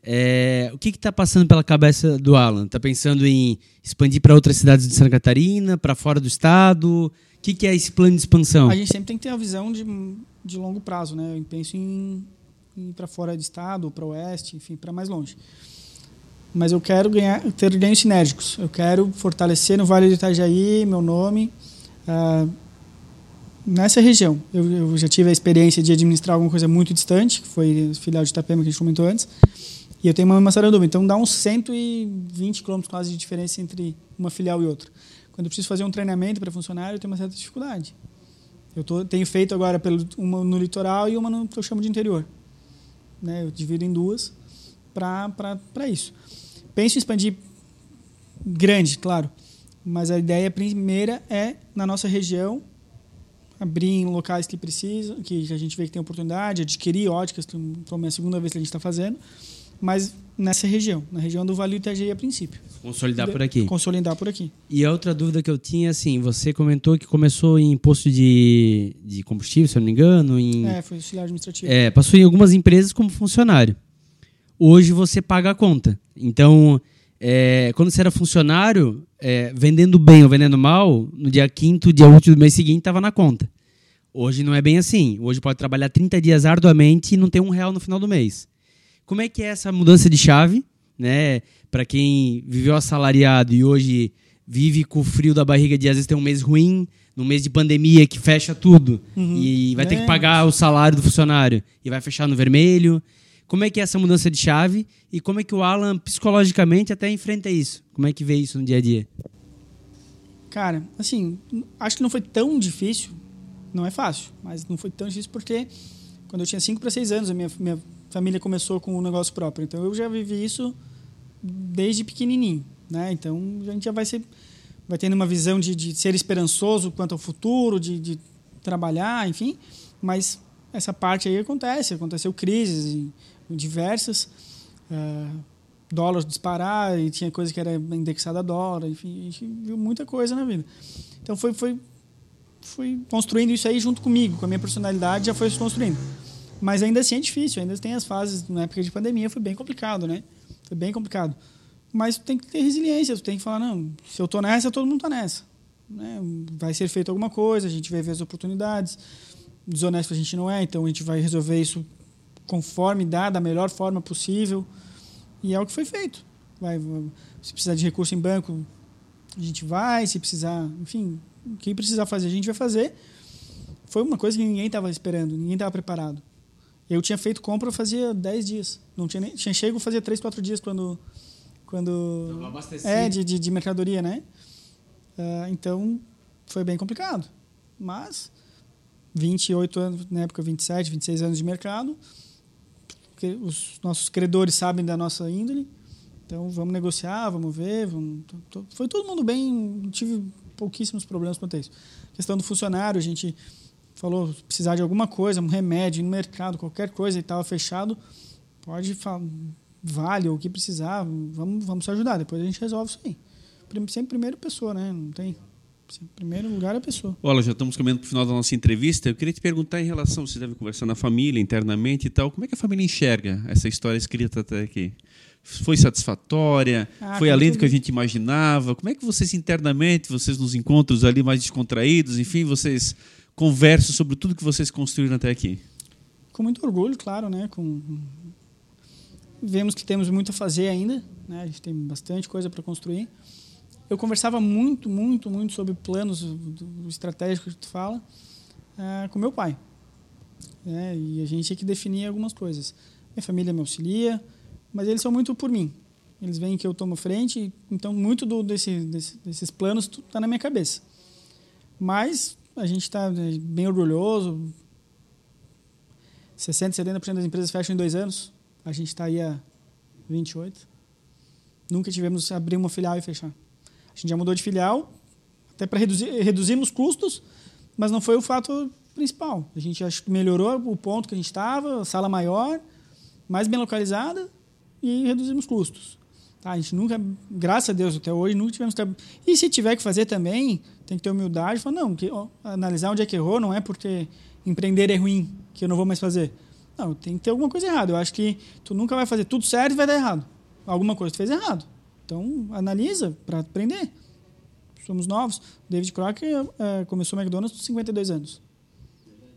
É, o que está passando pela cabeça do Alan? Está pensando em expandir para outras cidades de Santa Catarina, para fora do estado? O que, que, é esse plano de expansão? A gente sempre tem que ter a visão de, de longo prazo, né? Eu penso em, em ir para fora do estado, para o oeste, enfim, para mais longe. Mas eu quero ganhar, ter ganhos sinérgicos. Eu quero fortalecer no Vale do Itajaí meu nome uh, nessa região. Eu, eu, já tive a experiência de administrar alguma coisa muito distante, que foi filial de Itapema que a gente comentou antes e eu tenho uma Massaranduba, então dá uns 120 quilômetros quase de diferença entre uma filial e outra. Quando eu preciso fazer um treinamento para funcionário, eu tenho uma certa dificuldade. Eu tô, tenho feito agora pelo, uma no litoral e uma no que eu chamo de interior. Né? Eu divido em duas para isso. Penso em expandir grande, claro, mas a ideia primeira é, na nossa região, abrir em locais que precisam, que a gente vê que tem oportunidade, adquirir óticas, que é a segunda vez que a gente está fazendo, mas nessa região, na região do Vale do Itajaí a princípio. Consolidar por aqui. Consolidar por aqui. E a outra dúvida que eu tinha, assim, você comentou que começou em posto de, de combustível, se eu não me engano. Em, é, foi auxiliar administrativo. É, passou em algumas empresas como funcionário. Hoje você paga a conta. Então, é, quando você era funcionário, é, vendendo bem ou vendendo mal, no dia quinto, dia útil do mês seguinte, estava na conta. Hoje não é bem assim. Hoje pode trabalhar 30 dias arduamente e não ter um real no final do mês. Como é que é essa mudança de chave, né? Para quem viveu assalariado e hoje vive com o frio da barriga de às vezes ter um mês ruim, num mês de pandemia que fecha tudo uhum. e vai ter que é. pagar o salário do funcionário e vai fechar no vermelho. Como é que é essa mudança de chave e como é que o Alan psicologicamente até enfrenta isso? Como é que vê isso no dia a dia? Cara, assim, acho que não foi tão difícil. Não é fácil, mas não foi tão difícil porque quando eu tinha 5 para 6 anos, a minha, minha família começou com um negócio próprio. Então eu já vivi isso desde pequenininho, né? Então a gente já vai ser vai tendo uma visão de, de ser esperançoso quanto ao futuro, de, de, trabalhar, enfim. Mas essa parte aí acontece, aconteceu crises diversas, uh, dólar disparar e tinha coisa que era indexada a dólar, enfim, a gente viu muita coisa na vida. Então foi foi fui construindo isso aí junto comigo, com a minha personalidade, já foi se construindo. Mas ainda assim é difícil, ainda tem as fases, na época de pandemia foi bem complicado, né? Foi bem complicado. Mas tem que ter resiliência, tu tem que falar, não, se eu tô nessa, todo mundo tá nessa. Né? Vai ser feito alguma coisa, a gente vai ver as oportunidades. desonesto a gente não é, então a gente vai resolver isso conforme dá, da melhor forma possível. E é o que foi feito. Vai, se precisar de recurso em banco, a gente vai. Se precisar, enfim, o que precisar fazer, a gente vai fazer. Foi uma coisa que ninguém estava esperando, ninguém estava preparado. Eu tinha feito compra fazia 10 dias. Não tinha nem, tinha chego fazia 3, 4 dias quando quando é de, de, de, mercadoria, né? Uh, então foi bem complicado. Mas 28 anos, na época 27, 26 anos de mercado, os nossos credores sabem da nossa índole. Então vamos negociar, vamos ver, vamos... foi todo mundo bem, tive pouquíssimos problemas quanto a isso. questão do funcionário, a gente falou precisar de alguma coisa, um remédio no mercado, qualquer coisa e estava fechado, pode vale ou o que precisar, vamos vamos se ajudar, depois a gente resolve isso aí. Sempre primeiro pessoa, né? Não tem em primeiro lugar a pessoa. Olha, já estamos caminhando para o final da nossa entrevista. Eu queria te perguntar em relação, você deve conversar na família, internamente e tal, como é que a família enxerga essa história escrita até aqui? Foi satisfatória? Ah, foi além do que a gente imaginava? Como é que vocês internamente, vocês nos encontros ali mais descontraídos, enfim, vocês conversam sobre tudo que vocês construíram até aqui? Com muito orgulho, claro, né? Com... Vemos que temos muito a fazer ainda, né? A gente tem bastante coisa para construir eu conversava muito, muito, muito sobre planos estratégicos que tu fala uh, com meu pai. Né? E a gente tinha que definir algumas coisas. Minha família me auxilia, mas eles são muito por mim. Eles veem que eu tomo frente, então muito do, desse, desse, desses planos está na minha cabeça. Mas a gente está né, bem orgulhoso. 60%, 70% das empresas fecham em dois anos. A gente está aí há 28. Nunca tivemos abrir uma filial e fechar. A gente já mudou de filial, até para reduzir, reduzirmos custos, mas não foi o fato principal. A gente que melhorou o ponto que a gente estava, sala maior, mais bem localizada e reduzimos custos. Tá, a gente nunca, graças a Deus, até hoje, nunca tivemos. E se tiver que fazer também, tem que ter humildade falar, não, que, ó, analisar onde é que errou, não é porque empreender é ruim, que eu não vou mais fazer. Não, tem que ter alguma coisa errada. Eu acho que tu nunca vai fazer tudo certo e vai dar errado. Alguma coisa tu fez errado. Então, analisa para aprender. Somos novos. David Crocker é, começou o McDonald's com 52 anos.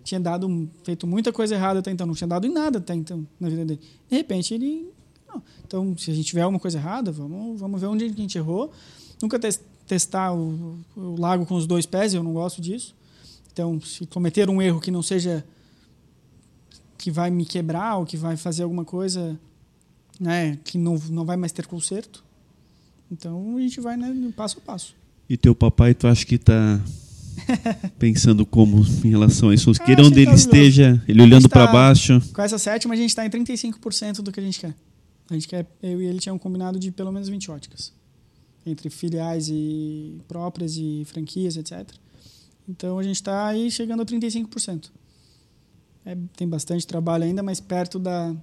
Tinha dado, feito muita coisa errada até então, não tinha dado em nada até então na vida dele. De repente, ele. Não. Então, se a gente tiver alguma coisa errada, vamos, vamos ver onde a gente errou. Nunca te testar o, o lago com os dois pés, eu não gosto disso. Então, se cometer um erro que não seja que vai me quebrar ou que vai fazer alguma coisa né, que não, não vai mais ter conserto, então a gente vai né, passo a passo. E teu papai, tu acha que está *laughs* pensando como em relação a isso? Ah, Queira onde ele tá esteja, ele olhando para tá, baixo. Com essa sétima, a gente está em 35% do que a gente quer. A gente quer, eu e ele tinham um combinado de pelo menos 20 óticas. Entre filiais e próprias e franquias, etc. Então a gente está aí chegando a 35%. É, tem bastante trabalho ainda, mas perto da,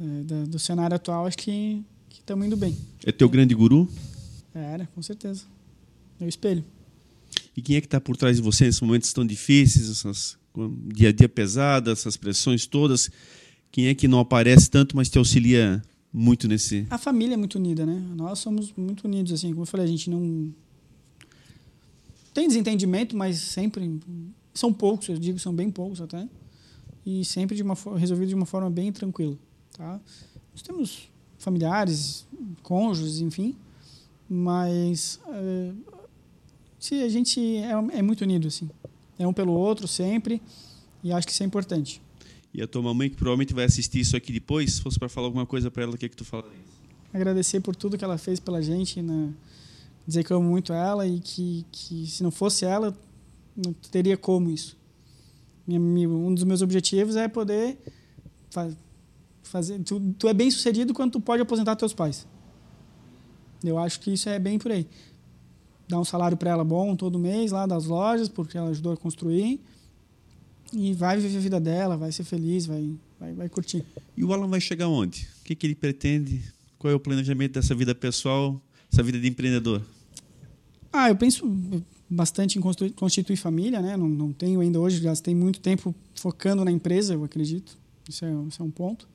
é, da do cenário atual, acho que estamos indo bem. É teu grande guru? Era, com certeza. Meu espelho. E quem é que está por trás de você nesses momentos tão difíceis, essas dia a dia pesado, essas pressões todas? Quem é que não aparece tanto, mas te auxilia muito nesse? A família é muito unida, né? Nós somos muito unidos, assim. Como eu falei, a gente não tem desentendimento, mas sempre são poucos, eu digo, são bem poucos até, e sempre de uma resolvido de uma forma bem tranquila, tá? Nós temos familiares, cônjuges, enfim. Mas uh, se a gente é, é, muito unido, assim. É um pelo outro sempre. E acho que isso é importante. E a tua mamãe, que provavelmente vai assistir isso aqui depois, se fosse para falar alguma coisa para ela, o que, é que tu falaria? Agradecer por tudo que ela fez pela gente. Né? Dizer que eu amo muito ela e que, que se não fosse ela, não teria como isso. Um dos meus objetivos é poder fazer. Tu, tu é bem sucedido quando tu pode aposentar teus pais. Eu acho que isso é bem por aí. Dar um salário para ela bom todo mês lá das lojas, porque ela ajudou a construir. E vai viver a vida dela, vai ser feliz, vai, vai, vai curtir. E o Alan vai chegar onde? O que, que ele pretende? Qual é o planejamento dessa vida pessoal, essa vida de empreendedor? Ah, eu penso bastante em constituir família, né? Não, não tenho ainda hoje, gastei muito tempo focando na empresa, eu acredito. Isso é, isso é um ponto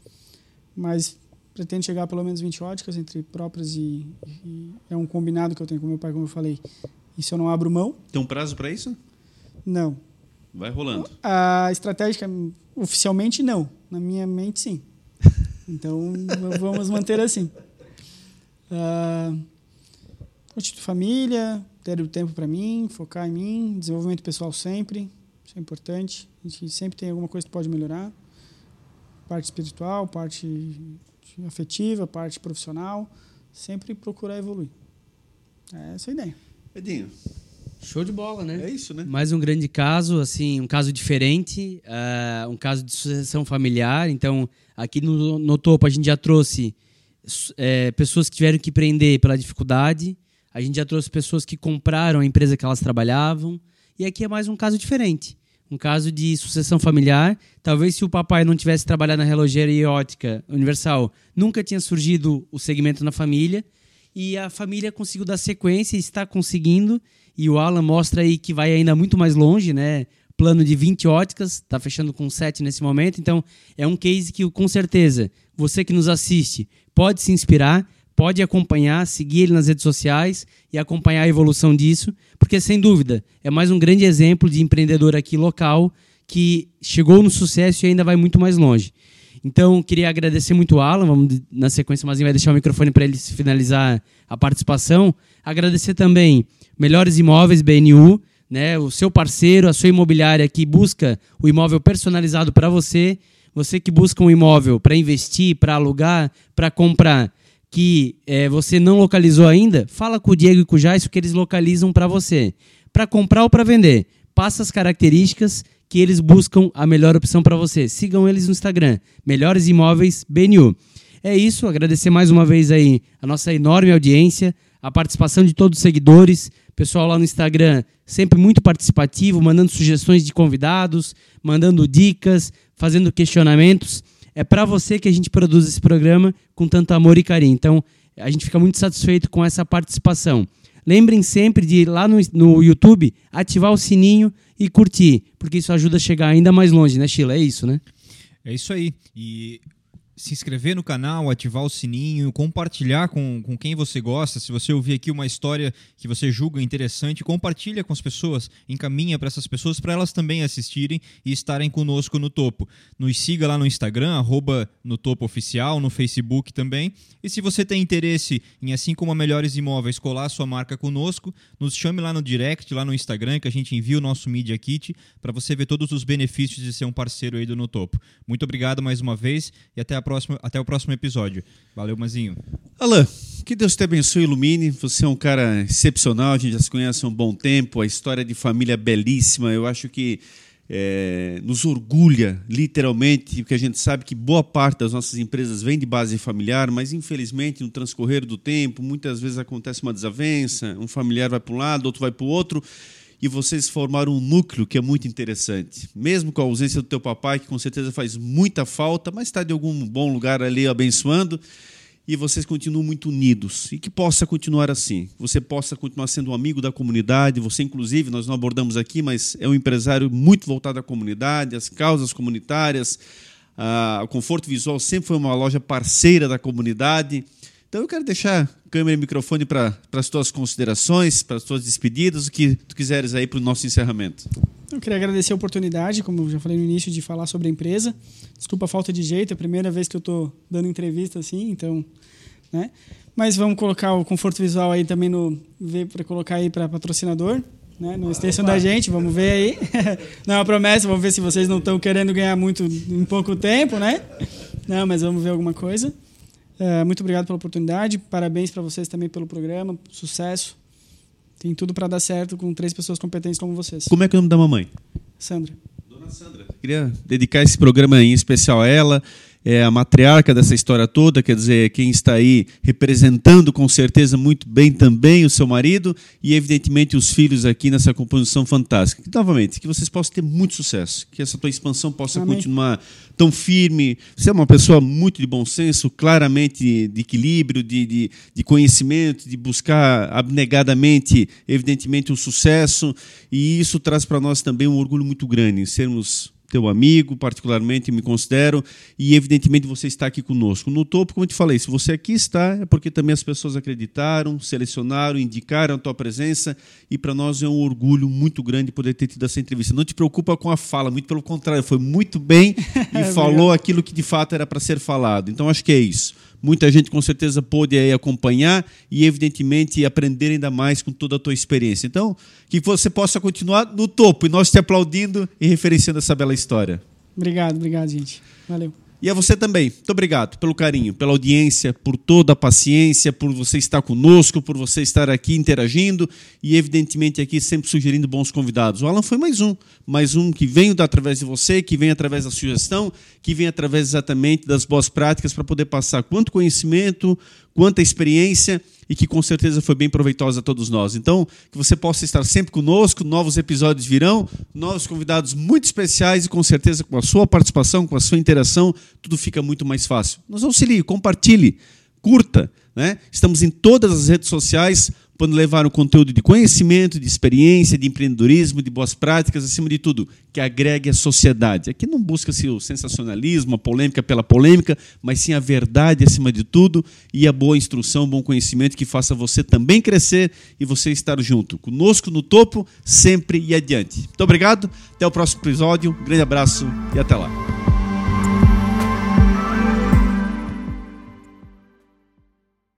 mas pretendo chegar a pelo menos 20 óticas entre próprias e, e, é um combinado que eu tenho com meu pai, como eu falei. Isso eu não abro mão. Tem um prazo para isso? Não. Vai rolando. A estratégia, oficialmente, não. Na minha mente, sim. Então, vamos manter assim. Uh, curtir família, ter o tempo para mim, focar em mim, desenvolvimento pessoal sempre, isso é importante. A gente sempre tem alguma coisa que pode melhorar. Parte espiritual, parte afetiva, parte profissional, sempre procurar evoluir. É essa a ideia. Edinho. Show de bola, né? É isso, né? Mais um grande caso, assim, um caso diferente, uh, um caso de sucessão familiar. Então, aqui no, no topo a gente já trouxe é, pessoas que tiveram que empreender pela dificuldade, a gente já trouxe pessoas que compraram a empresa que elas trabalhavam, e aqui é mais um caso diferente. Um caso de sucessão familiar. Talvez se o papai não tivesse trabalhado na relogeria ótica universal, nunca tinha surgido o segmento na família. E a família conseguiu dar sequência, está conseguindo. E o Alan mostra aí que vai ainda muito mais longe, né? Plano de 20 óticas, está fechando com 7 nesse momento. Então, é um case que, com certeza, você que nos assiste pode se inspirar, pode acompanhar, seguir ele nas redes sociais e acompanhar a evolução disso, porque sem dúvida é mais um grande exemplo de empreendedor aqui local que chegou no sucesso e ainda vai muito mais longe. Então, queria agradecer muito o Alan, vamos na sequência, mas vai deixar o microfone para ele finalizar a participação. Agradecer também Melhores Imóveis BNU, né, o seu parceiro, a sua imobiliária que busca o imóvel personalizado para você, você que busca um imóvel para investir, para alugar, para comprar que é, você não localizou ainda, fala com o Diego e com o Jaisso que eles localizam para você. Para comprar ou para vender, passa as características que eles buscam a melhor opção para você. Sigam eles no Instagram, Melhores Imóveis BNU. É isso, agradecer mais uma vez aí a nossa enorme audiência, a participação de todos os seguidores, pessoal lá no Instagram sempre muito participativo, mandando sugestões de convidados, mandando dicas, fazendo questionamentos é para você que a gente produz esse programa com tanto amor e carinho. Então, a gente fica muito satisfeito com essa participação. Lembrem sempre de ir lá no, no YouTube, ativar o sininho e curtir, porque isso ajuda a chegar ainda mais longe, né, Sheila? É isso, né? É isso aí. E se inscrever no canal, ativar o sininho, compartilhar com, com quem você gosta. Se você ouvir aqui uma história que você julga interessante, compartilha com as pessoas, encaminha para essas pessoas para elas também assistirem e estarem conosco no topo. Nos siga lá no Instagram, arroba no topo oficial, no Facebook também. E se você tem interesse em, assim como a Melhores Imóveis, colar sua marca conosco, nos chame lá no direct, lá no Instagram, que a gente envia o nosso Media Kit para você ver todos os benefícios de ser um parceiro aí do No Topo. Muito obrigado mais uma vez e até a próxima, até o próximo episódio. Valeu, Mazinho. Alan, que Deus te abençoe e ilumine. Você é um cara excepcional, a gente já se conhece há um bom tempo, a história de família é belíssima. Eu acho que é, nos orgulha, literalmente, porque a gente sabe que boa parte das nossas empresas vem de base familiar, mas infelizmente no transcorrer do tempo, muitas vezes acontece uma desavença, um familiar vai para um lado, outro vai para o outro e vocês formaram um núcleo que é muito interessante. Mesmo com a ausência do teu papai, que com certeza faz muita falta, mas está de algum bom lugar ali abençoando, e vocês continuam muito unidos. E que possa continuar assim. Você possa continuar sendo um amigo da comunidade. Você, inclusive, nós não abordamos aqui, mas é um empresário muito voltado à comunidade, às causas comunitárias. Ah, o Conforto Visual sempre foi uma loja parceira da comunidade. Então eu quero deixar câmera e microfone para as tuas considerações, para as tuas despedidas, o que tu quiseres aí para o nosso encerramento. Eu queria agradecer a oportunidade, como eu já falei no início, de falar sobre a empresa. Desculpa a falta de jeito, é a primeira vez que eu estou dando entrevista assim, então, né? Mas vamos colocar o conforto visual aí também no para colocar aí para patrocinador, né? Não esqueçam da gente, vamos ver aí. *laughs* Não é uma promessa, vamos ver se vocês não estão querendo ganhar muito em pouco tempo, né? Não, mas vamos ver alguma coisa. É, muito obrigado pela oportunidade. Parabéns para vocês também pelo programa. Sucesso. Tem tudo para dar certo com três pessoas competentes como vocês. Como é que é o nome da mamãe? Sandra. Dona Sandra. Queria dedicar esse programa em especial a ela é a matriarca dessa história toda, quer dizer, quem está aí representando com certeza muito bem também o seu marido e, evidentemente, os filhos aqui nessa composição fantástica. E, novamente, que vocês possam ter muito sucesso, que essa tua expansão possa Amém. continuar tão firme. Você é uma pessoa muito de bom senso, claramente de equilíbrio, de, de, de conhecimento, de buscar abnegadamente, evidentemente, o sucesso, e isso traz para nós também um orgulho muito grande em sermos teu amigo, particularmente me considero, e evidentemente você está aqui conosco. No topo, como eu te falei, se você aqui está, é porque também as pessoas acreditaram, selecionaram, indicaram a tua presença, e para nós é um orgulho muito grande poder ter tido essa entrevista. Não te preocupa com a fala, muito pelo contrário, foi muito bem *laughs* e é falou aquilo que de fato era para ser falado. Então acho que é isso. Muita gente com certeza pôde aí acompanhar e, evidentemente, aprender ainda mais com toda a tua experiência. Então, que você possa continuar no topo e nós te aplaudindo e referenciando essa bela história. Obrigado, obrigado, gente. Valeu. E a você também. Muito obrigado pelo carinho, pela audiência, por toda a paciência, por você estar conosco, por você estar aqui interagindo e, evidentemente, aqui sempre sugerindo bons convidados. O Alan foi mais um, mais um que vem através de você, que vem através da sugestão, que vem através exatamente das boas práticas para poder passar quanto conhecimento, quanta experiência e que com certeza foi bem proveitosa a todos nós. Então, que você possa estar sempre conosco, novos episódios virão, novos convidados muito especiais e com certeza com a sua participação, com a sua interação, tudo fica muito mais fácil. Nos auxilie, compartilhe, curta. Né? Estamos em todas as redes sociais podendo levar um conteúdo de conhecimento, de experiência, de empreendedorismo, de boas práticas, acima de tudo, que agregue a sociedade. Aqui não busca-se o sensacionalismo, a polêmica pela polêmica, mas sim a verdade acima de tudo e a boa instrução, bom conhecimento que faça você também crescer e você estar junto conosco no topo, sempre e adiante. Muito obrigado, até o próximo episódio, um grande abraço e até lá.